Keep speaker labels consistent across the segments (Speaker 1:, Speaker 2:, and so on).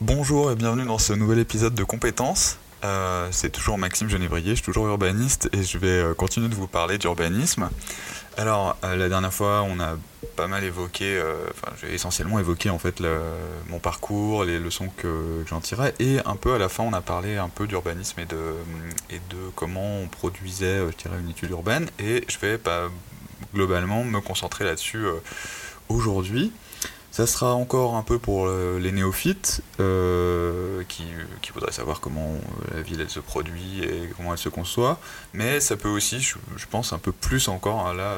Speaker 1: Bonjour et bienvenue dans ce nouvel épisode de Compétences. Euh, c'est toujours Maxime Genévrier, je suis toujours urbaniste et je vais euh, continuer de vous parler d'urbanisme. Alors, euh, la dernière fois, on a pas mal évoqué, enfin, j'ai essentiellement évoqué en fait mon parcours, les leçons que, j'en tirais, et un peu à la fin, on a parlé un peu d'urbanisme et de, et de comment on produisait, je dirais, une étude urbaine, et je vais globalement me concentrer là-dessus aujourd'hui. Ça sera encore un peu pour euh, les néophytes euh, qui, voudraient savoir comment euh, la ville elle se produit et comment elle se conçoit, mais ça peut aussi, je, pense, un peu plus encore là,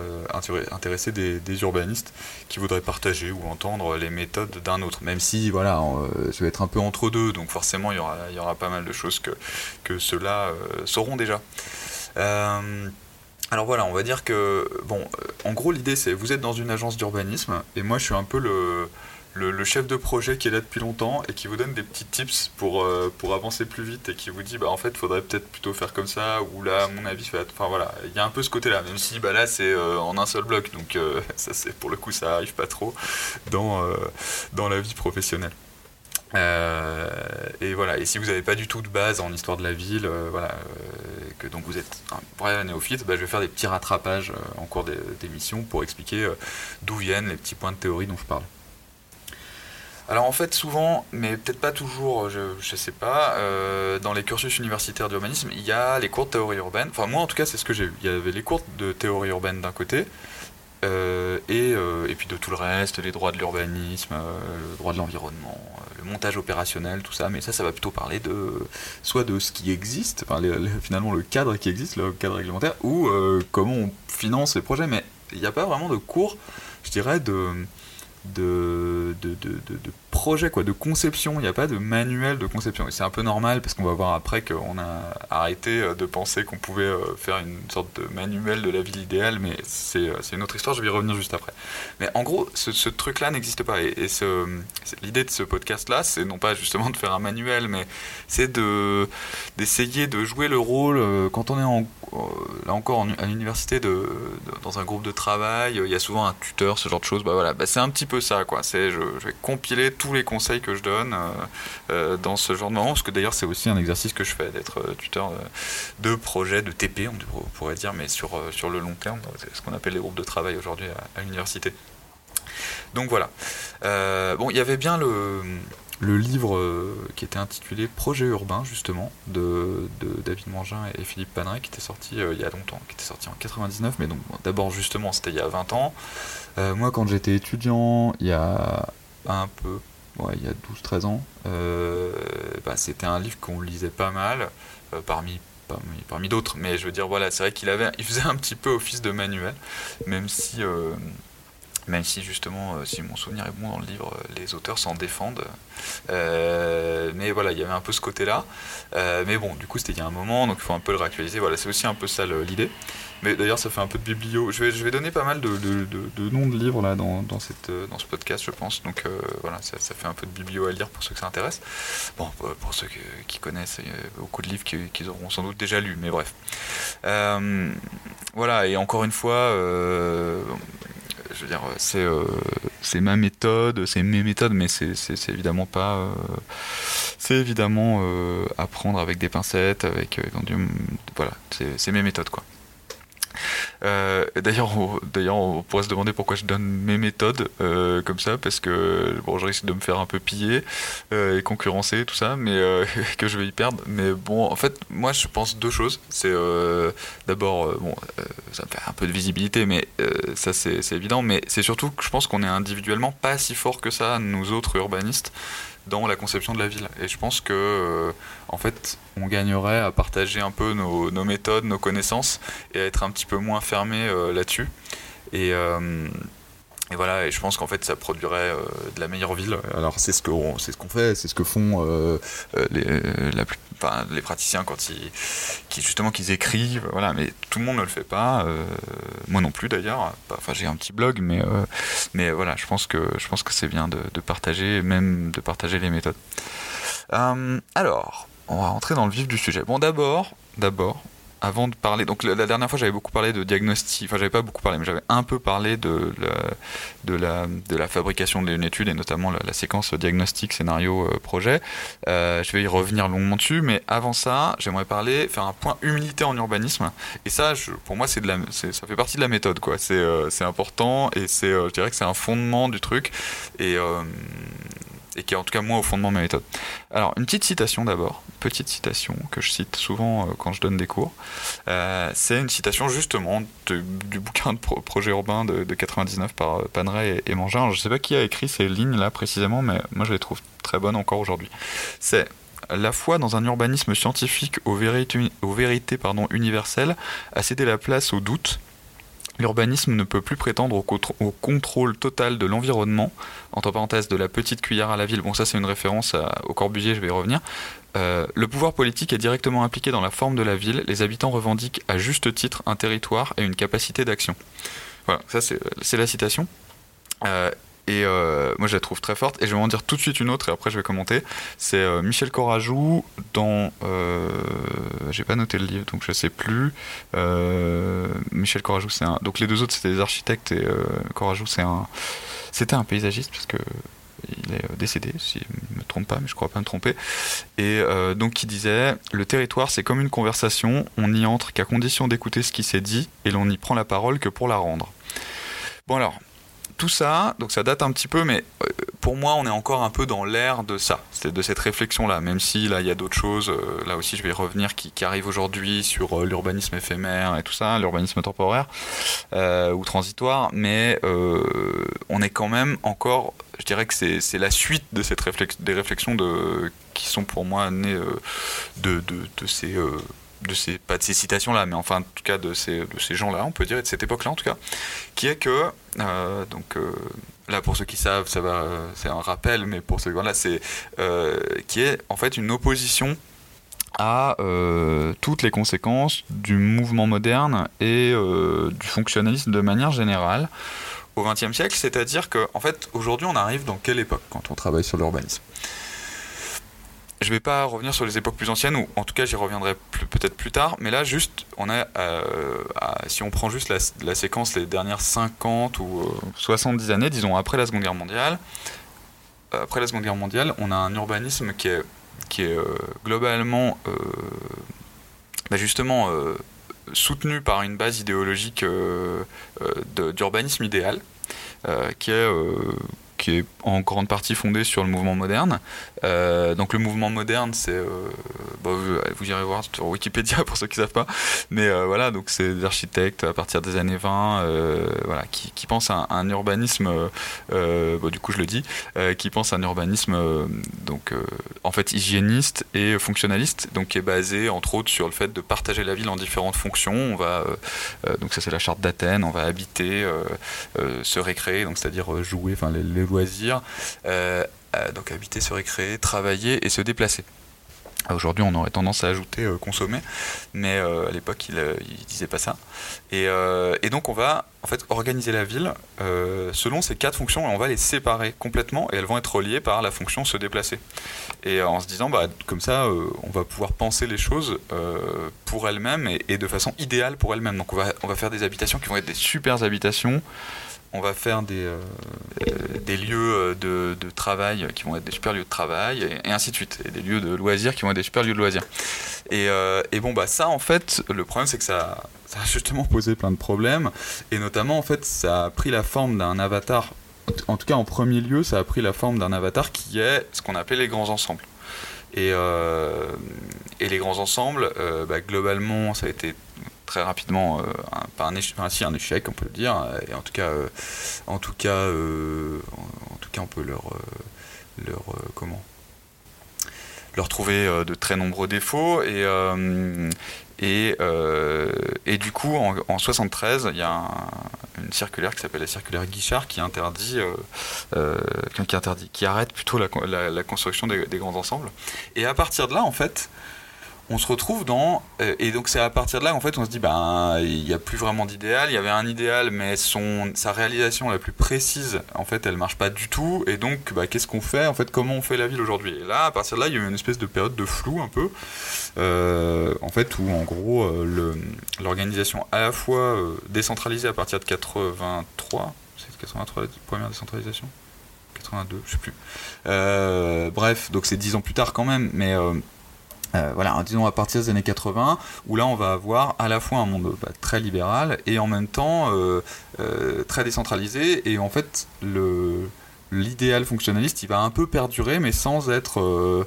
Speaker 1: intéresser des, urbanistes qui voudraient partager ou entendre les méthodes d'un autre, même si voilà, je vais être un peu entre deux, donc forcément il y aura, pas mal de choses que ceux-là sauront déjà. Alors voilà, on va dire que, bon, euh, en gros l'idée c'est, vous êtes dans une agence d'urbanisme, et moi je suis un peu le, le, chef de projet qui est là depuis longtemps et qui vous donne des petits tips pour, euh, pour avancer plus vite et qui vous dit, bah en fait, faudrait peut-être plutôt faire comme ça, ou là, à mon avis, enfin voilà, il y a un peu ce côté-là, même si bah, là c'est euh, en un seul bloc, donc ça c'est pour le coup ça arrive pas trop dans la vie professionnelle. Euh, et voilà. Et si vous n'avez pas du tout de base en histoire de la ville, euh, voilà, euh, que donc vous êtes un vrai néophyte, bah, je vais faire des petits rattrapages en cours d'émission pour expliquer d'où viennent les petits points de théorie dont je parle. Alors en fait souvent, mais peut-être pas toujours, je ne sais pas, dans les cursus universitaires d'urbanisme, il y a les cours de théorie urbaine. Enfin moi en tout cas c'est ce que j'ai vu. Il y avait les cours de théorie urbaine d'un côté, euh, et, euh, et, puis de tout le reste, les droits de l'urbanisme, euh, le droit de l'environnement, le montage opérationnel, tout ça. Mais ça, ça va plutôt parler de soit de ce qui existe, finalement le cadre qui existe, le cadre réglementaire, ou comment on finance les projets. Mais il n'y a pas vraiment de cours, je dirais, de, de, de, de projet, quoi, de conception. Il n'y a pas de manuel de conception. C'est un peu normal parce qu'on va voir après qu'on a arrêté euh, de penser qu'on pouvait euh, faire une sorte de manuel de la ville idéale, mais c'est euh, une autre histoire, je vais y revenir juste après. Mais en gros, ce, truc-là n'existe pas. Et, l'idée de ce podcast-là, c'est non pas justement de faire un manuel, mais c'est d'essayer de, jouer le rôle quand on est là encore à l'université de, dans un groupe de travail, il y a souvent un tuteur, ce genre de choses. Bah voilà, bah c'est un petit peu ça, quoi. C'est je, je vais compiler tous les conseils que je donne euh, euh, dans ce genre de moment, parce que d'ailleurs c'est aussi un exercice que je fais d'être euh, tuteur de projet, de TP, on pourrait dire, mais sur, sur le long terme, ce qu'on appelle les groupes de travail aujourd'hui à, l'université. Donc voilà. bon, il y avait bien le, le livre qui était intitulé Projet urbain, justement, de, David Mangin et Philippe Paneret, qui était sorti il y a longtemps, qui était sorti en 99, mais donc d'abord, justement, c'était il y a 20 ans. moi, quand j'étais étudiant, il y a un peu ouais, il y a 12-13 ans, euh, bah, c'était un livre qu'on lisait pas mal, euh, parmi parmi, parmi d'autres, mais je veux dire, voilà, c'est vrai qu'il avait, il faisait un petit peu office de manuel, même si, euh, même si justement, si mon souvenir est bon dans le livre, les auteurs s'en défendent. mais voilà, il y avait un peu ce côté-là. mais bon, du coup, c'était il y a un moment, donc il faut un peu le réactualiser. Voilà, c'est aussi un peu ça l'idée. Mais d'ailleurs, ça fait un peu de biblio. Je vais, je vais donner pas mal de, noms de livres là dans, cette, euh, dans ce podcast, je pense. Donc euh, voilà, ça, fait un peu de biblio à lire pour ceux que ça intéresse. Bon, pour ceux qui connaissent, il y a beaucoup de livres qu'ils auront sans doute déjà lus, mais bref. Euh, voilà, et encore une fois, je veux dire, c'est c'est ma méthode, c'est mes méthodes, mais c'est évidemment pas. c'est évidemment apprendre avec des pincettes, avec. voilà, c'est mes méthodes, quoi. Euh, d'ailleurs, on, d'ailleurs, on pourrait se demander pourquoi je donne mes méthodes euh, comme ça, parce que bon, je risque de me faire un peu piller euh, et concurrencer tout ça, mais que je vais y perdre. Mais bon, en fait, moi, je pense deux choses. C'est d'abord, bon, ça me fait un peu de visibilité, mais ça, c'est, c'est évident. Mais c'est surtout que je pense qu'on est individuellement pas si fort que ça, nous autres urbanistes dans la conception de la ville. Et je pense que, euh, en fait, on gagnerait à partager un peu nos, méthodes, nos connaissances et à être un petit peu moins fermé euh, là-dessus. Et, euh, et voilà, et je pense qu'en fait, ça produirait euh, de la meilleure ville. Alors, c'est ce qu'on ce qu'on fait, c'est ce que font euh, euh, les, praticiens quand ils, justement, qu'ils écrivent. Voilà, mais tout le monde ne le fait pas. moi non plus, d'ailleurs. Enfin, j'ai un petit blog, mais, mais voilà, je pense que, que c'est bien de, de, partager, même de partager les méthodes. alors, on va rentrer dans le vif du sujet. Bon, d'abord, d'abord, avant de parler, donc la, dernière fois j'avais beaucoup parlé de diagnostic, enfin j'avais pas beaucoup parlé, mais j'avais un peu parlé de la, de de la fabrication d'une étude et notamment la, séquence diagnostic, scénario, euh, projet. Euh, je vais y revenir longuement dessus, mais avant ça, j'aimerais parler, faire un point humilité en urbanisme. Et ça, pour moi, de la, ça fait partie de la méthode, quoi. C'est, euh, important et je dirais que c'est un fondement du truc. Et et qui est en tout cas moi au fondement de ma méthode. Alors une petite citation d'abord, petite citation que je cite souvent euh, quand je donne des cours. Euh, c'est une citation justement du bouquin de projet urbain de, 99 par euh, Panray et, Mangin. Je ne sais pas qui a écrit ces lignes là précisément, mais moi je les trouve très bonnes encore aujourd'hui. C'est la foi dans un urbanisme scientifique aux vérités, universelles a cédé la place au doute L'urbanisme ne peut plus prétendre au, contrôle total de l'environnement, entre parenthèses de la petite cuillère à la ville, bon ça c'est une référence au Corbusier, je vais y revenir. Euh, le pouvoir politique est directement impliqué dans la forme de la ville, les habitants revendiquent à juste titre un territoire et une capacité d'action. Voilà, ça c'est la citation. Euh, et euh, moi, je la trouve très forte. Et je vais en dire tout de suite une autre, et après, je vais commenter. C'est euh, Michel Corajou dans. Euh, j'ai pas noté le livre, donc je sais plus. Michel Corajou, c'est un. Donc les deux autres, c'était des architectes, et Corajou, c'est un. C'était un paysagiste, parce que. Il est décédé, si je ne me trompe pas, mais je crois pas me tromper. Et donc, qui disait Le territoire, c'est comme une conversation, on n'y entre qu'à condition d'écouter ce qui s'est dit, et l'on n'y prend la parole que pour la rendre. Bon, alors, tout ça, donc ça date un petit peu, mais euh, pour moi, on est encore un peu dans l'ère de ça, de cette réflexion-là, même si là, il y a d'autres choses, euh, là aussi, je vais revenir, qui, arrivent aujourd'hui sur euh, l'urbanisme éphémère et tout ça, l'urbanisme temporaire ou transitoire, mais on est quand même encore, je dirais que c'est la suite de cette des réflexions qui sont pour moi nées de, ces de ces, pas de ces citations-là, mais enfin, en tout cas, de ces, de ces gens-là, on peut dire, et de cette époque-là, en tout cas, qui est que, euh, donc, euh, là, pour ceux qui savent, va, c'est un rappel, mais pour ceux qui là, c'est, euh, qui est, en fait, une opposition à toutes les conséquences du mouvement moderne et du fonctionnalisme de manière générale au XXe siècle, c'est-à-dire qu'en en fait, aujourd'hui, on arrive dans quelle époque quand on travaille sur l'urbanisme? Je vais pas revenir sur les époques plus anciennes, ou en tout cas j'y reviendrai peut-être plus tard, mais là juste, on a, euh, si on prend juste la, séquence les dernières 50 ou 70 euh, années, disons après la Seconde Guerre mondiale, euh, après la Seconde Guerre mondiale, on a un urbanisme qui est, globalement bah, justement soutenu par une base idéologique d'urbanisme idéal, qui est qui est en grande partie fondé sur le mouvement moderne. Euh, donc le mouvement moderne, c'est, euh, bah, vous, irez voir sur Wikipédia pour ceux qui ne savent pas, mais euh, voilà, donc c'est des architectes à partir des années 20, voilà, qui, pensent à un, urbanisme, du coup je le dis, qui pensent à un urbanisme donc en fait hygiéniste et fonctionnaliste, donc qui est basé entre autres sur le fait de partager la ville en différentes fonctions. On va, donc ça c'est la charte d'Athènes, on va habiter, se récréer, donc c'est-à-dire jouer, enfin les, les euh, donc habiter, se récréer, travailler et se déplacer. Aujourd'hui, on aurait tendance à ajouter euh, consommer, mais euh, à l'époque, il, disait pas ça. Et, donc, on va en fait organiser la ville selon ces quatre fonctions et on va les séparer complètement et elles vont être reliées par la fonction se déplacer. Et en se disant, bah, comme ça, on va pouvoir penser les choses pour elles-mêmes et, et, de façon idéale pour elles-mêmes. Donc, on va, on va faire des habitations qui vont être des super habitations on va faire des, euh, lieux de, travail qui vont être des super lieux de travail, et, ainsi de suite, et des lieux de loisirs qui vont être des super lieux de loisirs. Et, euh, bon, bah ça, en fait, le problème, c'est que ça, a justement posé plein de problèmes, et notamment, en fait, ça a pris la forme d'un avatar, en tout cas en premier lieu, ça a pris la forme d'un avatar qui est ce qu'on appelait les grands ensembles. Et, euh, et les grands ensembles, bah, globalement, ça a été très rapidement euh, un, un échec, on peut le dire. Et en tout cas, euh, en tout cas, euh, en, tout cas, on peut leur, comment? Leur trouver de très nombreux défauts et et, du coup, en, en 73, il y a une circulaire qui s'appelle la circulaire Guichard qui interdit, qui interdit, qui arrête plutôt la, construction des, grands ensembles. Et à partir de là, en fait, on se retrouve dans et donc c'est à partir de là en fait on se dit ben il n'y a plus vraiment d'idéal. Il y avait un idéal mais son sa réalisation la plus précise en fait elle marche pas du tout. Et donc bah, qu'est-ce qu'on fait en fait comment on fait la ville aujourd'hui? Et là à partir de là il y a eu une espèce de période de flou un peu en fait où en gros l'organisation à la fois décentralisée à partir de 83 c'est 83 la première décentralisation? 82, je sais plus. Euh, bref, donc c'est 10 ans plus tard quand même, mais euh, euh, voilà, disons à partir des années 80, où là on va avoir à la fois un monde bah, très libéral et en même temps très décentralisé, et en fait l'idéal fonctionnaliste, il va un peu perdurer, mais sans être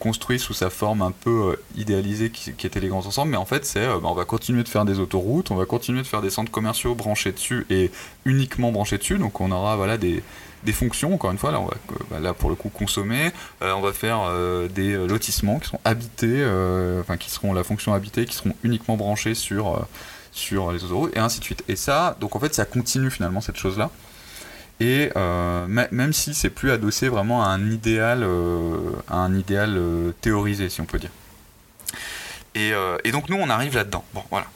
Speaker 1: construit sous sa forme un peu idéalisée qui, était les grands ensembles. Mais en fait, c'est bah, on va continuer de faire des autoroutes, on va continuer de faire des centres commerciaux branchés dessus et uniquement branchés dessus. Donc on aura voilà des, des fonctions, encore une fois, là, on va, bah, là pour le coup consommer, euh, on va faire euh, des euh, lotissements qui sont habités, enfin qui seront la fonction habitée, qui seront uniquement branchés sur, sur les autoroutes, et ainsi de suite. Et ça, donc en fait, ça continue finalement cette chose-là. Et même si c'est plus adossé vraiment à un idéal, à un idéal théorisé, si on peut dire. Et, et donc nous, on arrive là-dedans. Bon, voilà.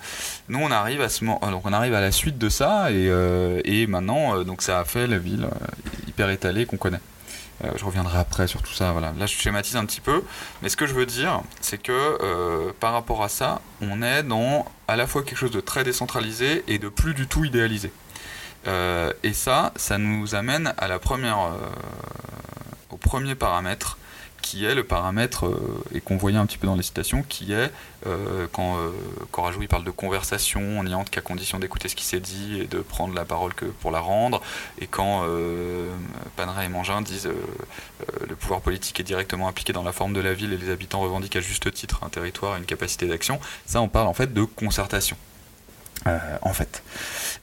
Speaker 1: Nous, on arrive à ce moment, donc on arrive à la suite de ça, et, euh, maintenant, euh, donc ça a fait la ville euh, hyper étalée qu'on connaît. je reviendrai après sur tout ça. Voilà. Là, je schématise un petit peu, mais ce que je veux dire, c'est que par rapport à ça, on est dans à la fois quelque chose de très décentralisé et de plus du tout idéalisé. et ça, ça nous amène à la première, au premier paramètre qui est le paramètre, euh, et qu'on voyait un petit peu dans les citations, qui est, euh, quand euh, Corajou il parle de conversation, on n'y entre qu'à condition d'écouter ce qui s'est dit et de prendre la parole que pour la rendre, et quand Panera et Mangin disent le pouvoir politique est directement impliqué dans la forme de la ville et les habitants revendiquent à juste titre un territoire et une capacité d'action, ça on parle en fait de concertation. En fait.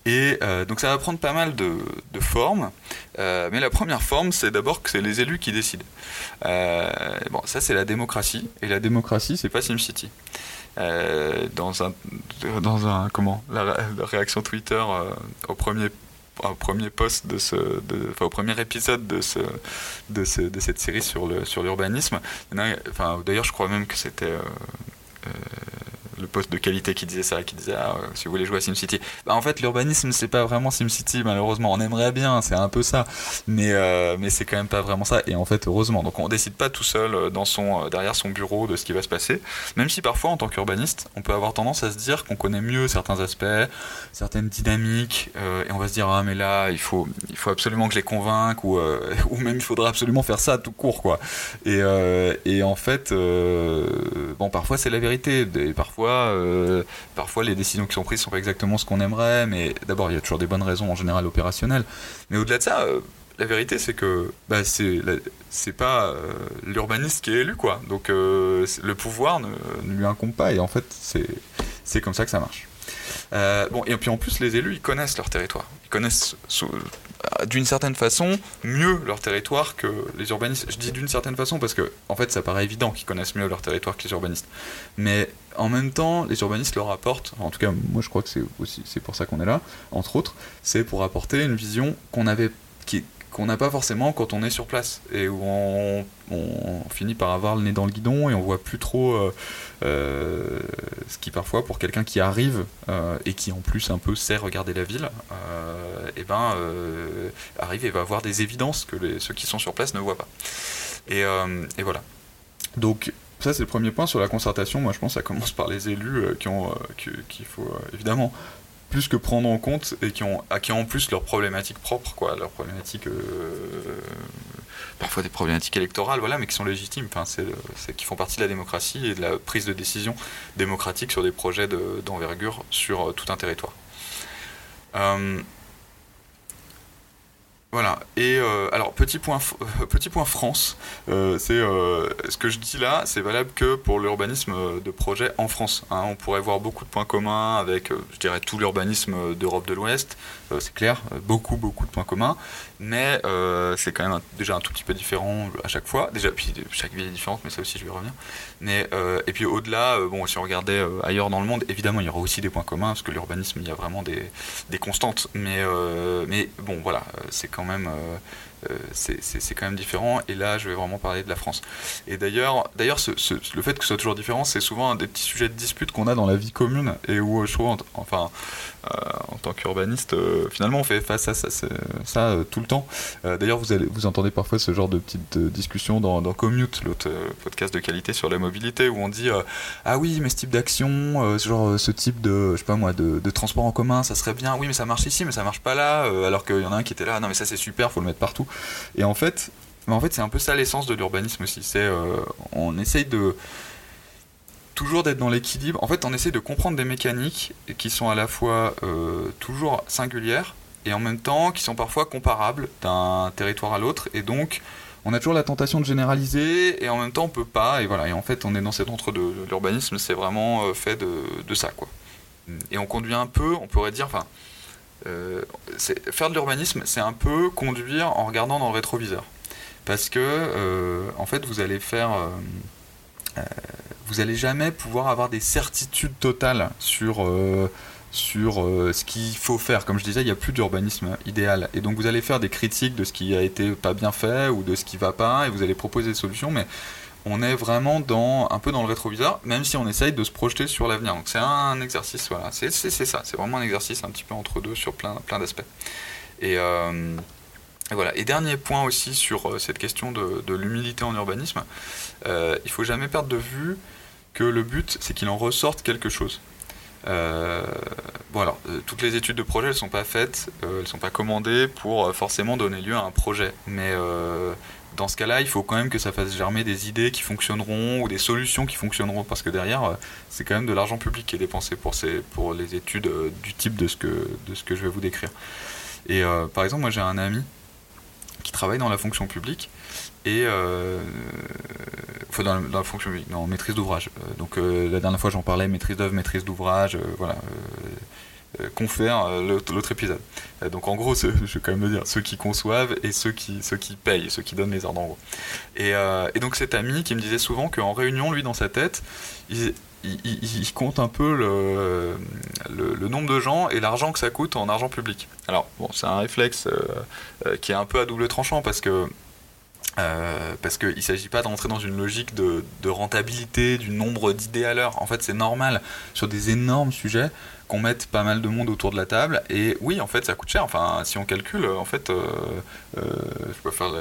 Speaker 1: Et donc ça va prendre pas mal de, formes, mais la première forme, c'est d'abord que c'est les élus qui décident. Euh, bon, ça c'est la démocratie, et la démocratie c'est pas SimCity. Euh, dans un, dans un comment la, réaction Twitter euh, au premier au premier de ce, au premier épisode de de, ce, de cette série sur le sur l'urbanisme. Enfin, d'ailleurs, je crois même que c'était le poste de qualité qui disait ça, qui disait ah, si vous voulez jouer à SimCity. Bah, en fait, l'urbanisme, c'est pas vraiment SimCity, malheureusement. On aimerait bien, c'est un peu ça, mais, euh, mais c'est quand même pas vraiment ça. Et en fait, heureusement. Donc, on décide pas tout seul euh, dans son, euh, derrière son bureau de ce qui va se passer. Même si parfois, en tant qu'urbaniste, on peut avoir tendance à se dire qu'on connaît mieux certains aspects, certaines dynamiques, et on va se dire ah mais là, il faut, il faut absolument que je les convainque, ou, ou même il faudra absolument faire ça tout court, quoi. Et, et en fait, bon, parfois c'est la vérité, et parfois euh, parfois, les décisions qui sont prises sont pas exactement ce qu'on aimerait, mais d'abord, il y a toujours des bonnes raisons en général opérationnelles. Mais au-delà de ça, euh, la vérité, c'est que bah, c'est c'est pas euh, l'urbaniste qui est élu, quoi. Donc le pouvoir ne, lui incombe pas, et en fait, c'est comme ça que ça marche. bon, et puis en plus, les élus, ils connaissent leur territoire. Ils connaissent d'une certaine façon mieux leur territoire que les urbanistes. Je dis d'une certaine façon parce que en fait ça paraît évident qu'ils connaissent mieux leur territoire que les urbanistes. Mais en même temps, les urbanistes leur apportent, en tout cas moi je crois que c'est aussi c'est pour ça qu'on est là, entre autres, c'est pour apporter une vision qu'on avait qu'on n'a pas forcément quand on est sur place et où on, finit par avoir le nez dans le guidon et on voit plus trop euh, euh, ce qui parfois pour quelqu'un qui arrive euh, et qui en plus un peu sait regarder la ville et ben arrive et va voir des évidences que les, ceux qui sont sur place ne voient pas. Et, et voilà. Donc ça c'est le premier point sur la concertation. Moi je pense que ça commence par les élus qui ont qu'il faut évidemment plus que prendre en compte et qui ont, qui ont en plus leurs problématiques propres, quoi, leurs problématiques, euh, parfois des problématiques électorales, voilà, mais qui sont légitimes, enfin, c'est, qui font partie de la démocratie et de la prise de décision démocratique sur des projets d'envergure sur euh, tout un territoire. Euh, voilà. Et euh, alors petit point, petit point France, euh, c'est euh, ce que je dis là, c'est valable que pour l'urbanisme de projet en France. Hein. On pourrait voir beaucoup de points communs avec, je dirais, tout l'urbanisme d'Europe de l'Ouest. C'est clair, beaucoup beaucoup de points communs, mais c'est quand même déjà un tout petit peu différent à chaque fois. Déjà, puis chaque ville est différente, mais ça aussi je vais revenir. Mais et puis au-delà, bon, si on regardait ailleurs dans le monde, évidemment il y aura aussi des points communs parce que l'urbanisme il y a vraiment des, des constantes. Mais mais bon voilà, c'est quand même euh, c'est quand même différent. Et là, je vais vraiment parler de la France. Et d'ailleurs, d'ailleurs, le fait que ce soit toujours différent, c'est souvent un des petits sujets de dispute qu'on a dans la vie commune et où je trouve, enfin, en tant qu'urbaniste, finalement, on fait face à ça, ça tout le temps. d'ailleurs, vous, entendez parfois ce genre de petites discussions dans, Commute, l'autre podcast de qualité sur la mobilité, où on dit ah oui, mais ce type d'action, genre ce type de, je sais pas moi, de, transport en commun, ça serait bien. Oui, mais ça marche ici, mais ça marche pas là. alors qu'il y en a un qui était là. Non, mais ça c'est super, faut le mettre partout. Et en fait, en fait c'est un peu ça l'essence de l'urbanisme aussi. C'est euh, on essaye de toujours d'être dans l'équilibre. En fait, on essaye de comprendre des mécaniques qui sont à la fois euh, toujours singulières et en même temps qui sont parfois comparables d'un territoire à l'autre. Et donc, on a toujours la tentation de généraliser et en même temps on peut pas. Et voilà. Et en fait, on est dans cet entre-deux. L'urbanisme, c'est vraiment euh, fait de, ça, quoi. Et on conduit un peu, on pourrait dire, enfin, euh, faire de l'urbanisme, c'est un peu conduire en regardant dans le rétroviseur. Parce que, en fait, vous allez faire. Euh, vous allez jamais pouvoir avoir des certitudes totales sur sur ce qu'il faut faire. Comme je disais, il n'y a plus d'urbanisme idéal. Et donc vous allez faire des critiques de ce qui a été pas bien fait ou de ce qui va pas, et vous allez proposer des solutions, mais on est vraiment dans, un peu dans le rétroviseur, même si on essaye de se projeter sur l'avenir. Donc c'est un exercice, voilà, c'est ça, c'est vraiment un exercice un petit peu entre deux sur plein, plein d'aspects. Et, euh, voilà. Et dernier point aussi sur euh, cette question de, l'humilité en urbanisme, euh, il faut jamais perdre de vue que le but, c'est qu'il en ressorte quelque chose. Euh, bon alors, toutes les études de projet, elles sont pas faites, elles sont pas commandées pour forcément donner lieu à un projet, mais dans ce cas-là, il faut quand même que ça fasse germer des idées qui fonctionneront ou des solutions qui fonctionneront parce que derrière, euh, c'est quand même de l'argent public qui est dépensé pour, ces, pour les études euh, du type de ce, que, de ce que je vais vous décrire. Et euh, par exemple, moi j'ai un ami qui travaille dans la fonction publique et enfin dans la, fonction publique, en maîtrise d'ouvrage. donc la dernière fois j'en parlais, maîtrise d'œuvre, maîtrise d'ouvrage, voilà euh, confère euh, l'autre épisode. Euh, donc en gros, je vais quand même le dire, ceux qui conçoivent et ceux qui, ceux qui payent, ceux qui donnent les ordres en gros. Et, et donc cet ami qui me disait souvent qu'en réunion, lui, dans sa tête, il, il, compte un peu le, nombre de gens et l'argent que ça coûte en argent public. Alors, bon, c'est un réflexe qui est un peu à double tranchant parce que parce qu'il ne s'agit pas d'entrer dans une logique de rentabilité, du nombre d'idées à l'heure. En fait, c'est normal sur des énormes sujets qu'on mette pas mal de monde autour de la table. Et oui, en fait, ça coûte cher. Enfin, si on calcule, en fait, euh, euh, je peux faire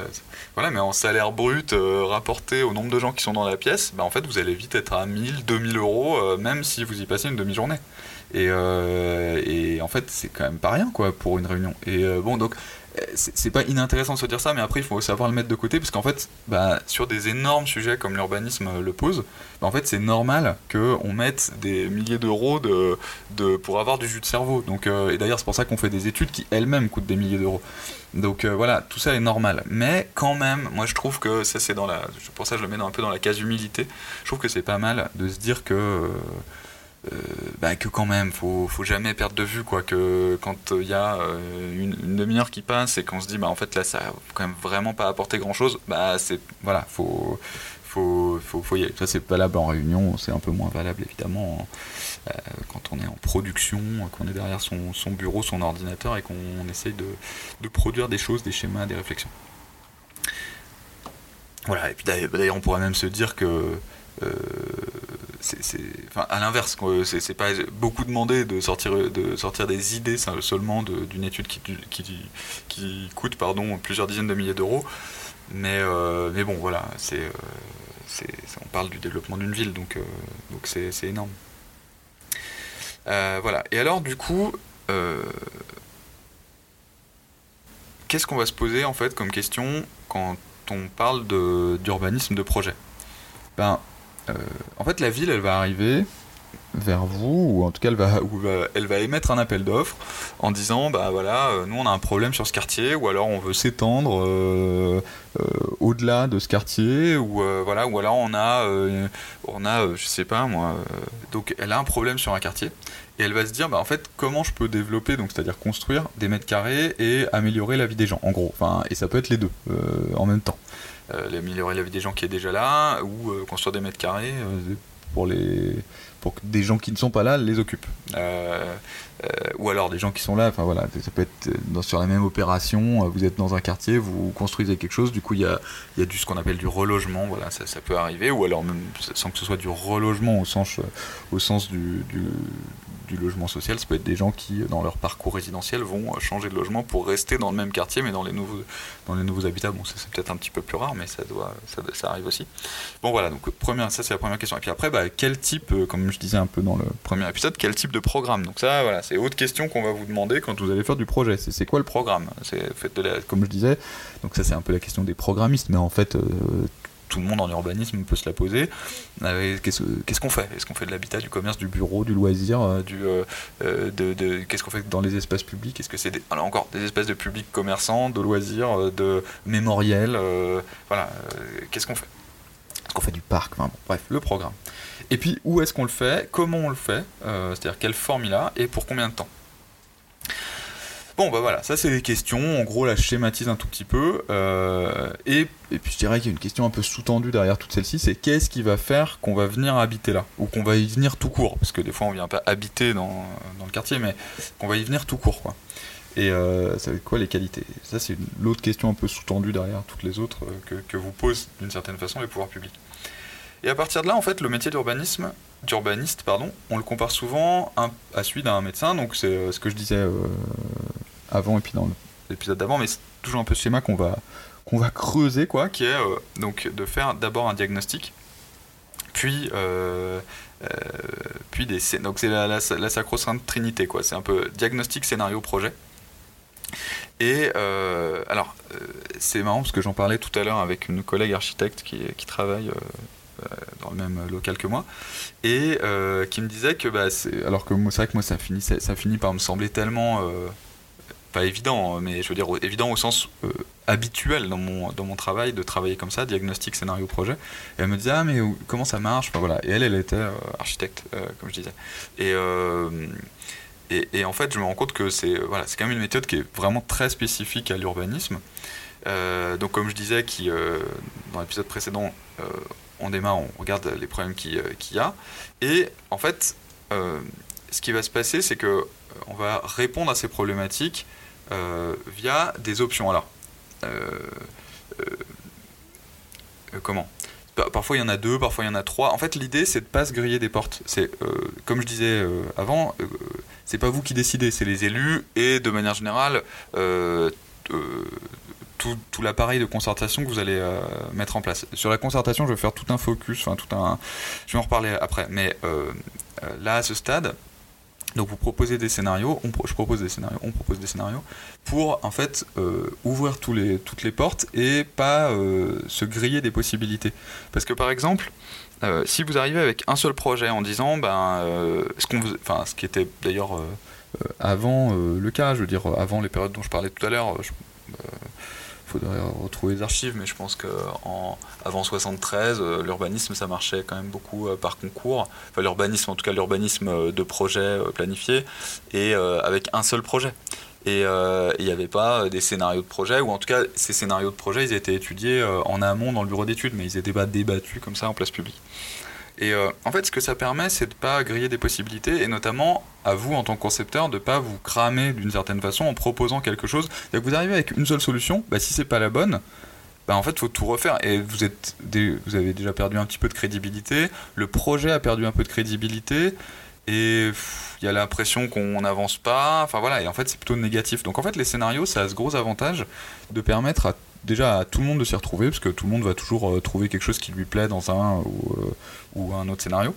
Speaker 1: voilà, mais en salaire brut euh, rapporté au nombre de gens qui sont dans la pièce, bah, en fait, vous allez vite être à 1000, 2000 euros, même si vous y passez une demi-journée. Et, et, en fait, c'est quand même pas rien, quoi, pour une réunion. Et bon, donc, c'est pas inintéressant de se dire ça, mais après il faut savoir le mettre de côté parce qu'en fait, bah, sur des énormes sujets comme l'urbanisme le pose, bah, en fait c'est normal qu'on mette des milliers d'euros de, pour avoir du jus de cerveau. Donc, euh, et d'ailleurs c'est pour ça qu'on fait des études qui elles-mêmes coûtent des milliers d'euros. Donc euh, voilà, tout ça est normal. Mais quand même, moi je trouve que ça c'est dans la, pour ça je le mets un peu dans la case humilité. Je trouve que c'est pas mal de se dire que euh, euh, bah, que quand même, faut, faut jamais perdre de vue quoi, que quand il y a euh, une, demi-heure qui passe et qu'on se dit bah en fait là ça n'a quand même vraiment pas apporté grand chose, bah c'est voilà, faut faut, faut, faut y aller. Ça c'est valable en réunion, c'est un peu moins valable évidemment euh, quand on est en production, qu'on est derrière son, son, bureau, son ordinateur et qu'on essaye de, de produire des choses, des schémas, des réflexions. Voilà, et puis d'ailleurs on pourrait même se dire que à l'inverse, c'est, pas beaucoup demandé de sortir, de sortir des idées seulement d'une étude qui, coûte pardon, plusieurs dizaines de milliers d'euros. Mais, euh, mais bon, voilà, euh, on parle du développement d'une ville, donc, euh, donc c'est, énorme. voilà. Et alors, du coup, qu'est-ce qu'on va se poser en fait comme question quand on parle d'urbanisme de projet? Ben, en fait, la ville, elle va arriver vers vous, ou en tout cas elle va, elle va émettre un appel d'offres en disant bah voilà, euh, nous on a un problème sur ce quartier, ou alors on veut s'étendre euh, au-delà de ce quartier, ou voilà, ou alors on a, on a, je sais pas moi, donc elle a un problème sur un quartier, et elle va se dire bah en fait comment je peux développer, donc c'est-à-dire construire des mètres carrés et améliorer la vie des gens, en gros, enfin et ça peut être les deux en même temps. Euh, améliorer la vie des gens qui est déjà là, ou euh, construire des mètres carrés, euh, pour les pour que des gens qui ne sont pas là les occupent. Euh, ou alors des gens qui sont là, enfin voilà, ça peut être sur la même opération, vous êtes dans un quartier, vous construisez quelque chose, du coup il y a, y a du, ce qu'on appelle du relogement, voilà, ça, ça, peut arriver, ou alors même sans que ce soit du relogement au sens, au sens du du logement social, ça peut être des gens qui, dans leur parcours résidentiel, vont changer de logement pour rester dans le même quartier, mais dans les nouveaux, dans les nouveaux habitats. Bon, c'est peut-être un petit peu plus rare, mais ça, doit, ça, arrive aussi. Bon, voilà, donc première, ça c'est la première question. Et puis après, bah, quel type, euh, comme je disais un peu dans le premier épisode, quel type de programme? Donc ça, voilà, c'est autre question qu'on va vous demander quand vous allez faire du projet. C'est quoi le programme? C'est comme je disais, donc ça c'est un peu la question des programmistes, mais en fait, euh, tout le monde en urbanisme peut se la poser. Euh, qu'est-ce qu'on fait? Est-ce qu'on fait de l'habitat, du commerce, du bureau, du loisir, euh, du, euh, qu'est-ce qu'on fait dans les espaces publics? Est-ce que c'est alors encore des espaces de publics commerçants, de loisirs, de mémoriels Voilà, qu'est-ce qu'on fait? Est-ce qu'on fait du parc? Bref, le programme. Et puis où est-ce qu'on le fait? Comment on le fait? C'est-à-dire quelle forme il a? Et pour combien de temps? Bon, bah voilà, ça c'est des questions. En gros, là, je schématise un tout petit peu. Euh, et, puis je dirais qu'il y a une question un peu sous-tendue derrière toutes celles-ci c'est qu'est-ce qui va faire qu'on va venir habiter là Ou qu'on va y venir tout court? Parce que des fois, on vient pas habiter dans, le quartier, mais qu'on va y venir tout court, quoi. Et euh, ça être quoi les qualités? Ça, c'est l'autre question un peu sous-tendue derrière toutes les autres euh, que, vous posent d'une certaine façon les pouvoirs publics. Et à partir de là, en fait, le métier d'urbanisme, d'urbaniste, pardon, on le compare souvent à celui d'un médecin. Donc c'est ce que je disais avant et puis dans l'épisode d'avant, mais c'est toujours un peu ce schéma qu'on va, qu'on va creuser, quoi, qui est euh, donc de faire d'abord un diagnostic, puis, euh, euh, puis des donc c'est la, la, sacro-sainte trinité, quoi. C'est un peu diagnostic, scénario, projet. Et alors, c'est marrant parce que j'en parlais tout à l'heure avec une collègue architecte qui travaille dans le même local que moi, et qui me disait que, bah, alors que c'est vrai que moi ça finit, ça, finit par me sembler tellement pas évident, mais je veux dire évident au sens euh, habituel dans mon, dans mon travail, de travailler comme ça, diagnostic, scénario, projet. Et elle me disait, ah, mais comment ça marche? Et elle, elle était euh, architecte, euh, comme je disais. Et, et, et, en fait, je me rends compte que c'est voilà, quand même une méthode qui est vraiment très spécifique à l'urbanisme. donc, comme je disais, qui, dans l'épisode précédent, on démarre, on regarde les problèmes qu'il y a. Et en fait, ce qui va se passer, c'est que on va répondre à ces problématiques euh, via des options. Alors, euh, euh, comment? Parfois il y en a deux, parfois il y en a trois. En fait, l'idée c'est de pas se griller des portes. C'est comme je disais avant, c'est pas vous qui décidez, c'est les élus et de manière générale tout, l'appareil de concertation que vous allez mettre en place. Sur la concertation, je vais faire tout un focus, enfin tout un, je vais en reparler après. Mais là, à ce stade, donc vous proposez des scénarios, on, je propose des scénarios, on propose des scénarios pour en fait euh, ouvrir toutes les portes et pas euh, se griller des possibilités. Parce que par exemple, euh, si vous arrivez avec un seul projet en disant, ben, ce, ce qui était d'ailleurs avant le cas, je veux dire avant les périodes dont je parlais tout à l'heure, faudrait retrouver les archives, mais je pense qu'avant avant 73, euh, l'urbanisme ça marchait quand même beaucoup euh, par concours. Enfin, l'urbanisme, en tout cas l'urbanisme euh, de projet planifié, et avec un seul projet. Et il n'y avait pas des scénarios de projet, ou en tout cas ces scénarios de projet, ils étaient étudiés en amont dans le bureau d'études, mais ils n'étaient pas débattus comme ça en place publique. Et euh, en fait, ce que ça permet, c'est de ne pas griller des possibilités, et notamment à vous, en tant que concepteur, de ne pas vous cramer d'une certaine façon en proposant quelque chose. Que vous arrivez avec une seule solution, bah, si c'est pas la bonne, bah, en fait, faut tout refaire. Et vous, êtes vous avez déjà perdu un petit peu de crédibilité, le projet a perdu un peu de crédibilité, et il y a l'impression qu'on n'avance pas. Enfin voilà, et en fait, c'est plutôt négatif. Donc en fait, les scénarios, ça a ce gros avantage de permettre déjà à tout le monde de s'y retrouver, parce que tout le monde va toujours euh, trouver quelque chose qui lui plaît dans un ou, euh, ou un autre scénario.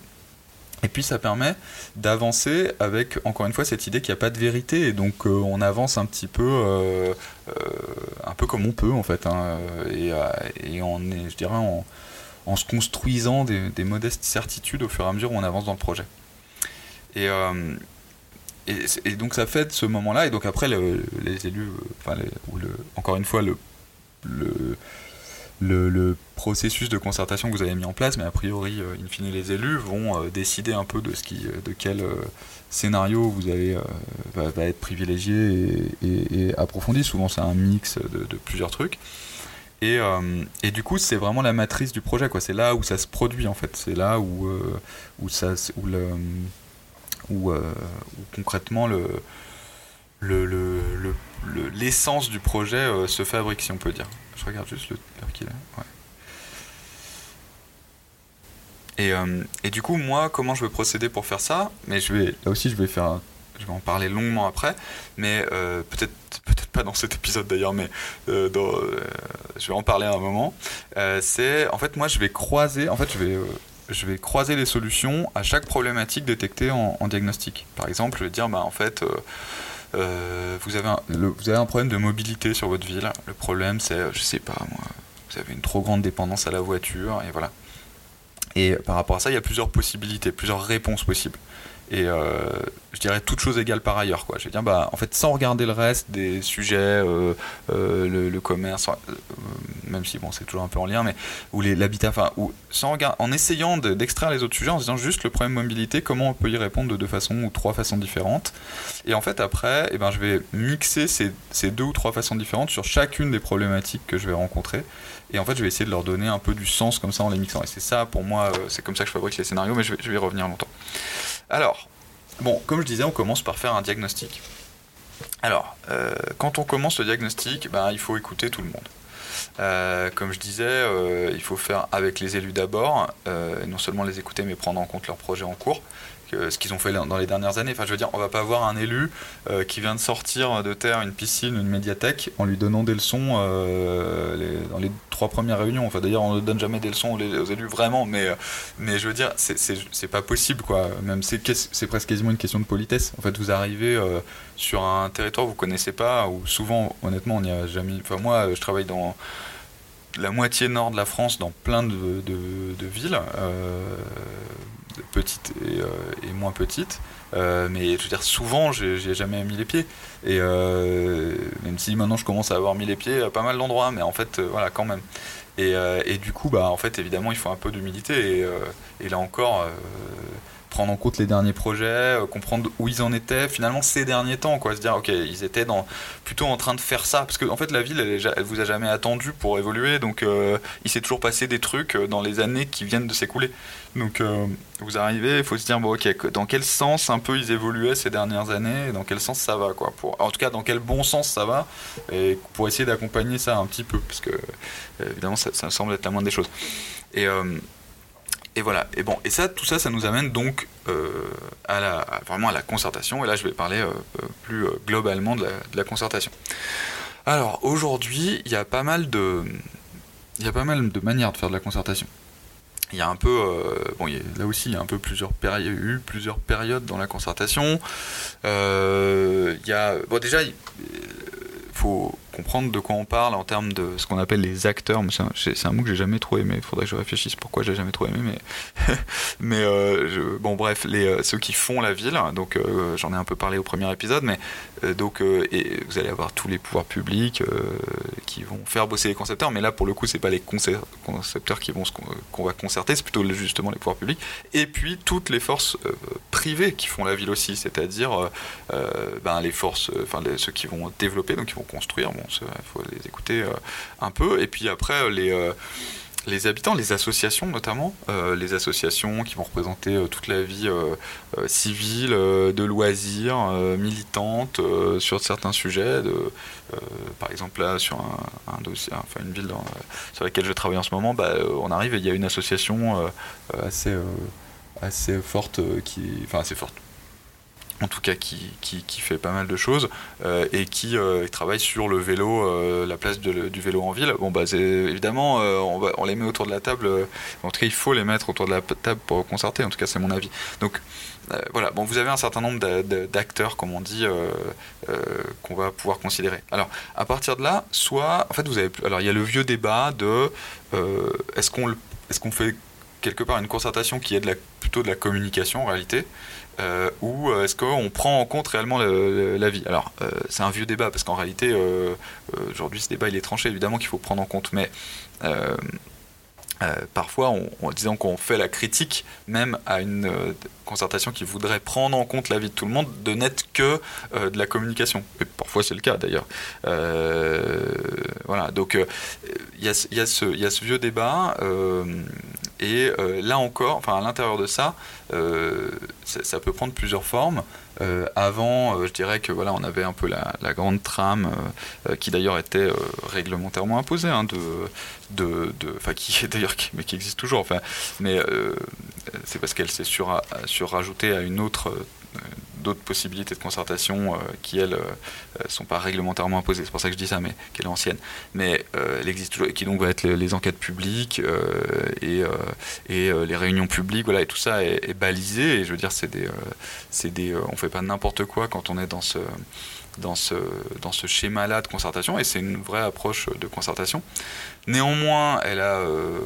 Speaker 1: Et puis ça permet d'avancer avec, encore une fois, cette idée qu'il n'y a pas de vérité, et donc euh, on avance un petit peu, un peu comme on peut en fait, hein, et, on est, je dirais, en, se construisant des, des, modestes certitudes au fur et à mesure où on avance dans le projet. Et, et, donc ça fait de ce moment-là, et donc après les élus, enfin ou le, encore une fois le, le, processus de concertation que vous avez mis en place, mais a priori, euh, in fine, les élus vont euh, décider un peu de, ce qui, de quel euh, scénario vous allez, va, être privilégié et, approfondi. Souvent, c'est un mix de, plusieurs trucs. Et, et du coup, c'est vraiment la matrice du projet. C'est là où ça se produit, en fait. C'est là où, où, ça, où, le, où, concrètement le, le, l'essence du projet se fabrique, si on peut dire. Je regarde juste l'heure qu'il est. Ouais. Et, euh, et, du coup, moi, comment je vais procéder pour faire ça? Mais je vais, là aussi, je vais faire, je vais en parler longuement après, mais euh, peut-être, peut-être pas dans cet épisode d'ailleurs, mais euh, je vais en parler à un moment. c'est, en fait, moi, je vais croiser, en fait, je vais, je vais croiser les solutions à chaque problématique détectée en, diagnostic. Par exemple, je vais dire, bah, en fait. Vous, avez un, vous avez un problème de mobilité sur votre ville. Le problème, c'est, je sais pas moi, vous avez une trop grande dépendance à la voiture, et voilà. Et par rapport à ça, il y a plusieurs possibilités, plusieurs réponses possibles. Et euh, je dirais toute chose égale par ailleurs. Quoi. Je veux dire, bah, en fait, sans regarder le reste des sujets, euh, euh, le, commerce, même si bon, c'est toujours un peu en lien, mais ou l'habitat, enfin, ou sans en essayant d'extraire les autres sujets, en disant juste le problème mobilité, comment on peut y répondre de deux façons ou trois façons différentes. Et en fait, après, eh ben, je vais mixer ces, ces deux ou trois façons différentes sur chacune des problématiques que je vais rencontrer. Et en fait, je vais essayer de leur donner un peu du sens comme ça en les mixant. Et c'est ça, pour moi, c'est comme ça que je fabrique les scénarios, mais je vais, je vais y revenir longtemps. Alors, bon, comme je disais, on commence par faire un diagnostic. Alors, euh, quand on commence le diagnostic, ben, il faut écouter tout le monde. Euh, comme je disais, euh, il faut faire avec les élus d'abord, non seulement les écouter, mais prendre en compte leurs projets en cours ce qu'ils ont fait dans les dernières années. Enfin, je veux dire, on va pas avoir un élu euh, qui vient de sortir de terre une piscine, une médiathèque, en lui donnant des leçons euh, dans les trois premières réunions. Enfin, d'ailleurs, on ne donne jamais des leçons aux, élus vraiment, mais, euh, mais je veux dire, c'est pas possible, quoi. Même c'est presque quasiment une question de politesse. En fait, vous arrivez sur un territoire que vous connaissez pas, ou souvent, honnêtement, on n'y a jamais. Enfin, moi, je travaille dans la moitié nord de la France, dans plein de, de villes petites et, euh, moins petites. Euh, mais je veux dire, souvent, j'ai jamais mis les pieds. Et euh, même si maintenant je commence à avoir mis les pieds à pas mal d'endroits, mais en fait, voilà, quand même. Et, et, du coup, bah, en fait, évidemment, il faut un peu d'humilité. Et, et, là encore, prendre en compte les derniers projets, euh, comprendre où ils en étaient finalement ces derniers temps, quoi, se dire ok ils étaient dans, plutôt en train de faire ça, parce que en fait la ville elle, elle vous a jamais attendu pour évoluer, donc euh, il s'est toujours passé des trucs euh, dans les années qui viennent de s'écouler. Donc vous arrivez, il faut se dire bon ok dans quel sens un peu ils évoluaient ces dernières années, dans quel sens ça va quoi, pour, en tout cas dans quel bon sens ça va, et pour essayer d'accompagner ça un petit peu, parce que évidemment ça, ça, semble être la moindre des choses. Et et voilà. Et bon, et ça, tout ça, ça nous amène donc euh, à la, vraiment à la concertation. Et là, je vais parler euh, plus euh, globalement de la, concertation. Alors aujourd'hui, il y a pas mal de, il y a pas mal de manières de faire de la concertation. Il y a un peu, bon, là aussi, il y a un peu plusieurs périodes, eu plusieurs périodes dans la concertation. il y a, bon, déjà, il faut comprendre de quoi on parle en termes de ce qu'on appelle les acteurs. C'est un, mot que j'ai jamais trop aimé. Il faudrait que je réfléchisse pourquoi j'ai jamais trop aimé. Mais, mais euh, bon, bref, les, euh, ceux qui font la ville. Donc, euh, j'en ai un peu parlé au premier épisode, mais donc, et vous allez avoir tous les pouvoirs publics qui vont faire bosser les concepteurs. Mais là, pour le coup, c'est pas les concepteurs qui vont qu'on va concerter, c'est plutôt justement les pouvoirs publics. Et puis toutes les forces privées qui font la ville aussi, c'est-à-dire ben, les forces, enfin ceux qui vont développer, donc qui vont construire. Il faut les écouter euh, un peu. Et puis après, les euh, les habitants, les associations notamment, euh, les associations qui vont représenter toute la vie civile, de loisirs, militante sur certains sujets. Par exemple là sur un, dossier, enfin une ville sur laquelle je travaille en ce moment, bah, on arrive et il y a une association assez assez forte qui, enfin assez forte en tout cas qui, qui, fait pas mal de choses euh, et qui euh, travaille sur le vélo, euh, la place du vélo en ville. Bon, bah, évidemment, on, les met autour de la table. en tout cas, il faut les mettre autour de la table pour concerter. En tout cas, c'est mon avis. Donc, voilà. Bon, vous avez un certain nombre d'acteurs, comme on dit, qu'on va pouvoir considérer. Alors, à partir de là, soit, en fait, vous avez, alors il y a le vieux débat de est-ce qu'on est-ce qu'on fait quelque part une concertation qui est plutôt de la communication en réalité? Euh, ou euh, est-ce qu'on prend en compte réellement la vie? Alors, euh, c'est un vieux débat, parce qu'en réalité, aujourd'hui, ce débat, il est tranché, évidemment qu'il faut prendre en compte, mais euh, parfois, en disant qu'on fait la critique même à une euh, concertation qui voudrait prendre en compte l'avis de tout le monde, de n'être que euh, de la communication. Et parfois, c'est le cas d'ailleurs. voilà, donc il y, y, a ce vieux débat. et là encore, enfin à l'intérieur de ça, ça, peut prendre plusieurs formes. Avant, je dirais que voilà, on avait un peu la, grande trame qui d'ailleurs était réglementairement imposée hein, de, de, enfin qui d'ailleurs, mais qui existe toujours. Enfin, mais euh, c'est parce qu'elle s'est sur, surrajoutée à une autre euh, d'autres possibilités de concertation euh, qui, elles, sont pas réglementairement imposées. C'est pour ça que je dis ça, mais qu'elle est ancienne. Mais elle existe toujours, et qui donc va être les, enquêtes publiques et, et les réunions publiques, voilà, et tout ça est, balisé. Et je veux dire, c'est des, c'est des, on fait pas n'importe quoi quand on est dans ce dans ce, dans ce schéma-là de concertation, et c'est une vraie approche de concertation. Néanmoins, elle a euh,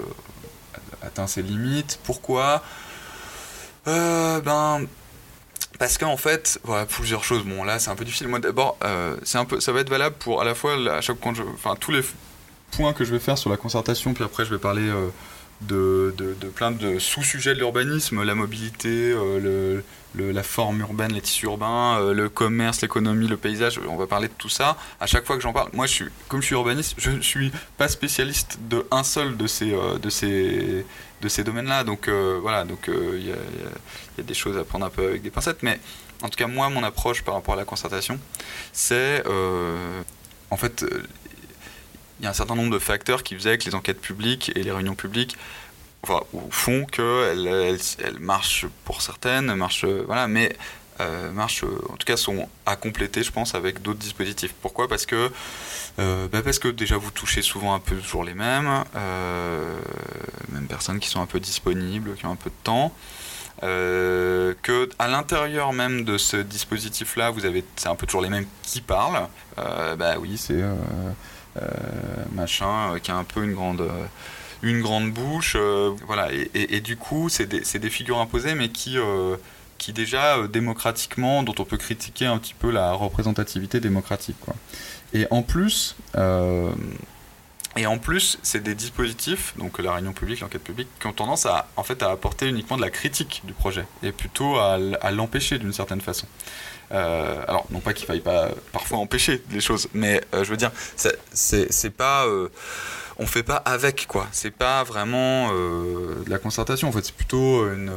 Speaker 1: atteint ses limites. Pourquoi? Euh, Ben parce qu'en fait, voilà, plusieurs choses. Bon, là, c'est un peu difficile. Moi, d'abord, euh, ça va être valable pour à la fois à chaque je, enfin, tous les points que je vais faire sur la concertation, puis après, je vais parler de, plein de sous-sujets de l'urbanisme, la mobilité, le, la forme urbaine, les tissus urbains, euh, le commerce, l'économie, le paysage, on va parler de tout ça. À chaque fois que j'en parle, moi, comme je suis urbaniste, je ne suis pas spécialiste de un seul de ces, euh, domaines-là. Donc euh, voilà, donc il y, a des choses à prendre un peu avec des pincettes. Mais en tout cas, moi, mon approche par rapport à la concertation, c'est en fait, il y a un certain nombre de facteurs qui faisaient que les enquêtes publiques et les réunions publiques font qu'elles elles, elles marchent pour certaines, marchent, voilà, mais euh, marchent, en tout cas sont à compléter, je pense, avec d'autres dispositifs. Pourquoi? Parce que euh, bah parce que déjà vous touchez souvent un peu toujours les mêmes, euh, mêmes personnes qui sont un peu disponibles, qui ont un peu de temps. Euh, que à l'intérieur même de ce dispositif-là, vous avez, c'est un peu toujours les mêmes qui parlent. bah oui, c'est machin qui a un peu une grande une grande bouche, euh, voilà. Et, du coup, c'est des, figures imposées, mais qui, euh, qui déjà euh, démocratiquement, dont on peut critiquer un petit peu la représentativité démocratique. Quoi. Et en plus, et en plus, c'est des dispositifs, donc la réunion publique, l'enquête publique, qui ont tendance à, en fait, à apporter uniquement de la critique du projet, et plutôt à, l'empêcher d'une certaine façon. Alors, non pas qu'il faille pas parfois empêcher les choses, mais je veux dire, c'est pas on fait pas avec quoi. C'est pas vraiment euh, de la concertation. En fait, c'est plutôt une,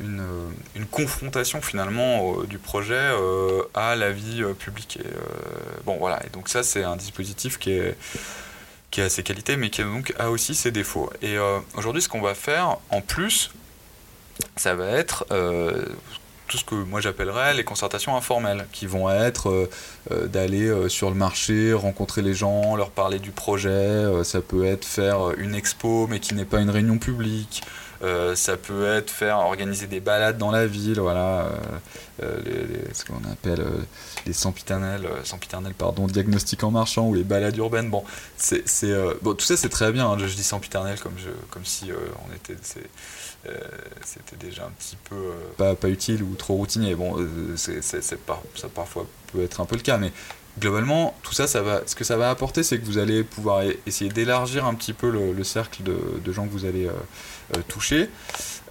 Speaker 1: une, confrontation finalement du projet euh, à la vie euh, publique. Bon voilà. Et donc ça, c'est un dispositif qui est qui a ses qualités, mais qui a donc a aussi ses défauts. Et aujourd'hui, ce qu'on va faire en plus, ça va être tout ce que moi j'appellerais les concertations informelles, qui vont être euh, euh, d'aller euh, sur le marché, rencontrer les gens, leur parler du projet, ça peut être faire une expo mais qui n'est pas une réunion publique, ça peut être faire organiser des balades dans la ville, voilà, ce qu'on appelle les sempiternels, sempiternels pardon, diagnostics en marchant ou les balades urbaines. Bon, tout ça c'est très bien. Hein, je, dis sempiternel comme comme si on était euh, c'était déjà un petit peu euh, pas, utile ou trop routinier. Bon, euh, ça parfois peut être un peu le cas, mais globalement, tout ça, ça va, ce que ça va apporter, c'est que vous allez pouvoir essayer d'élargir un petit peu le, cercle de, gens que vous allez toucher.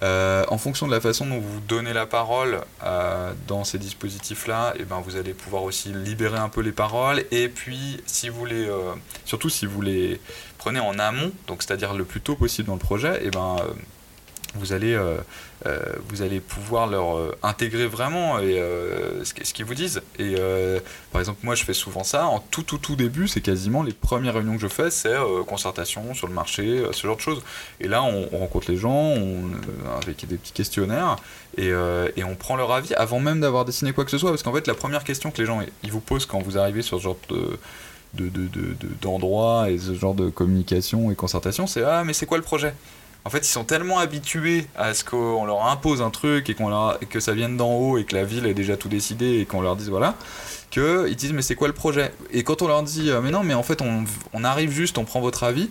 Speaker 1: en fonction de la façon dont vous donnez la parole dans ces dispositifs-là, eh ben, vous allez pouvoir aussi libérer un peu les paroles. Et puis, si vous les, surtout si vous les prenez en amont, donc c'est-à-dire le plus tôt possible dans le projet, et eh ben, vous allez, euh, euh, vous allez pouvoir leur euh, intégrer vraiment ce qu'ils vous disent. Et par exemple, moi, je fais souvent ça. En tout, tout, tout début, c'est quasiment les premières réunions que je fais, c'est concertation sur le marché, ce genre de choses. Et là, on, rencontre les gens avec des petits questionnaires et, et, on prend leur avis avant même d'avoir dessiné quoi que ce soit. Parce qu'en fait, la première question que les gens ils vous posent quand vous arrivez sur ce genre de d'endroits de, de, et ce genre de communication et concertation, c'est Ah, mais c'est quoi le projet? En fait, ils sont tellement habitués à ce qu'on leur impose un truc et, leur, que ça vienne d'en haut et que la ville est déjà tout décidé et qu'on leur dise voilà, qu'ils disent mais c'est quoi le projet? Et quand on leur dit euh, mais non, mais en fait on, arrive juste, on prend votre avis,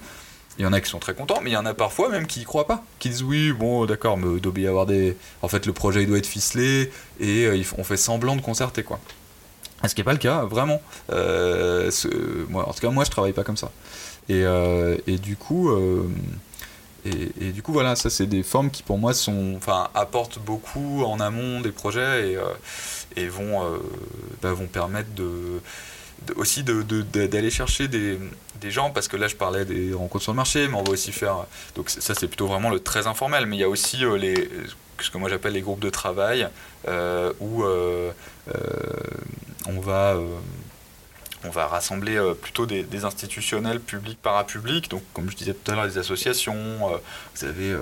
Speaker 1: il y en a qui sont très contents, mais il y en a parfois même qui y croient pas, qui disent oui, bon d'accord, mais il doit avoir des. En fait, le projet il doit être ficelé et euh, on fait semblant de concerter quoi. Ce qui n'est pas le cas, vraiment. Euh, en tout cas, moi je travaille pas comme ça. Et du coup et, du coup, voilà, ça, c'est des formes qui, pour moi, sont, enfin, apportent beaucoup en amont des projets et, et vont, bah, vont permettre de, aussi d'aller chercher des, des, gens, parce que là, je parlais des rencontres sur le marché, mais on va aussi faire. Donc, ça, c'est plutôt vraiment le très informel, mais il y a aussi les, ce que moi j'appelle les groupes de travail, où on va on va rassembler euh, plutôt des, institutionnels publics parapublics, donc comme je disais tout à l'heure, des associations, euh, vous avez euh,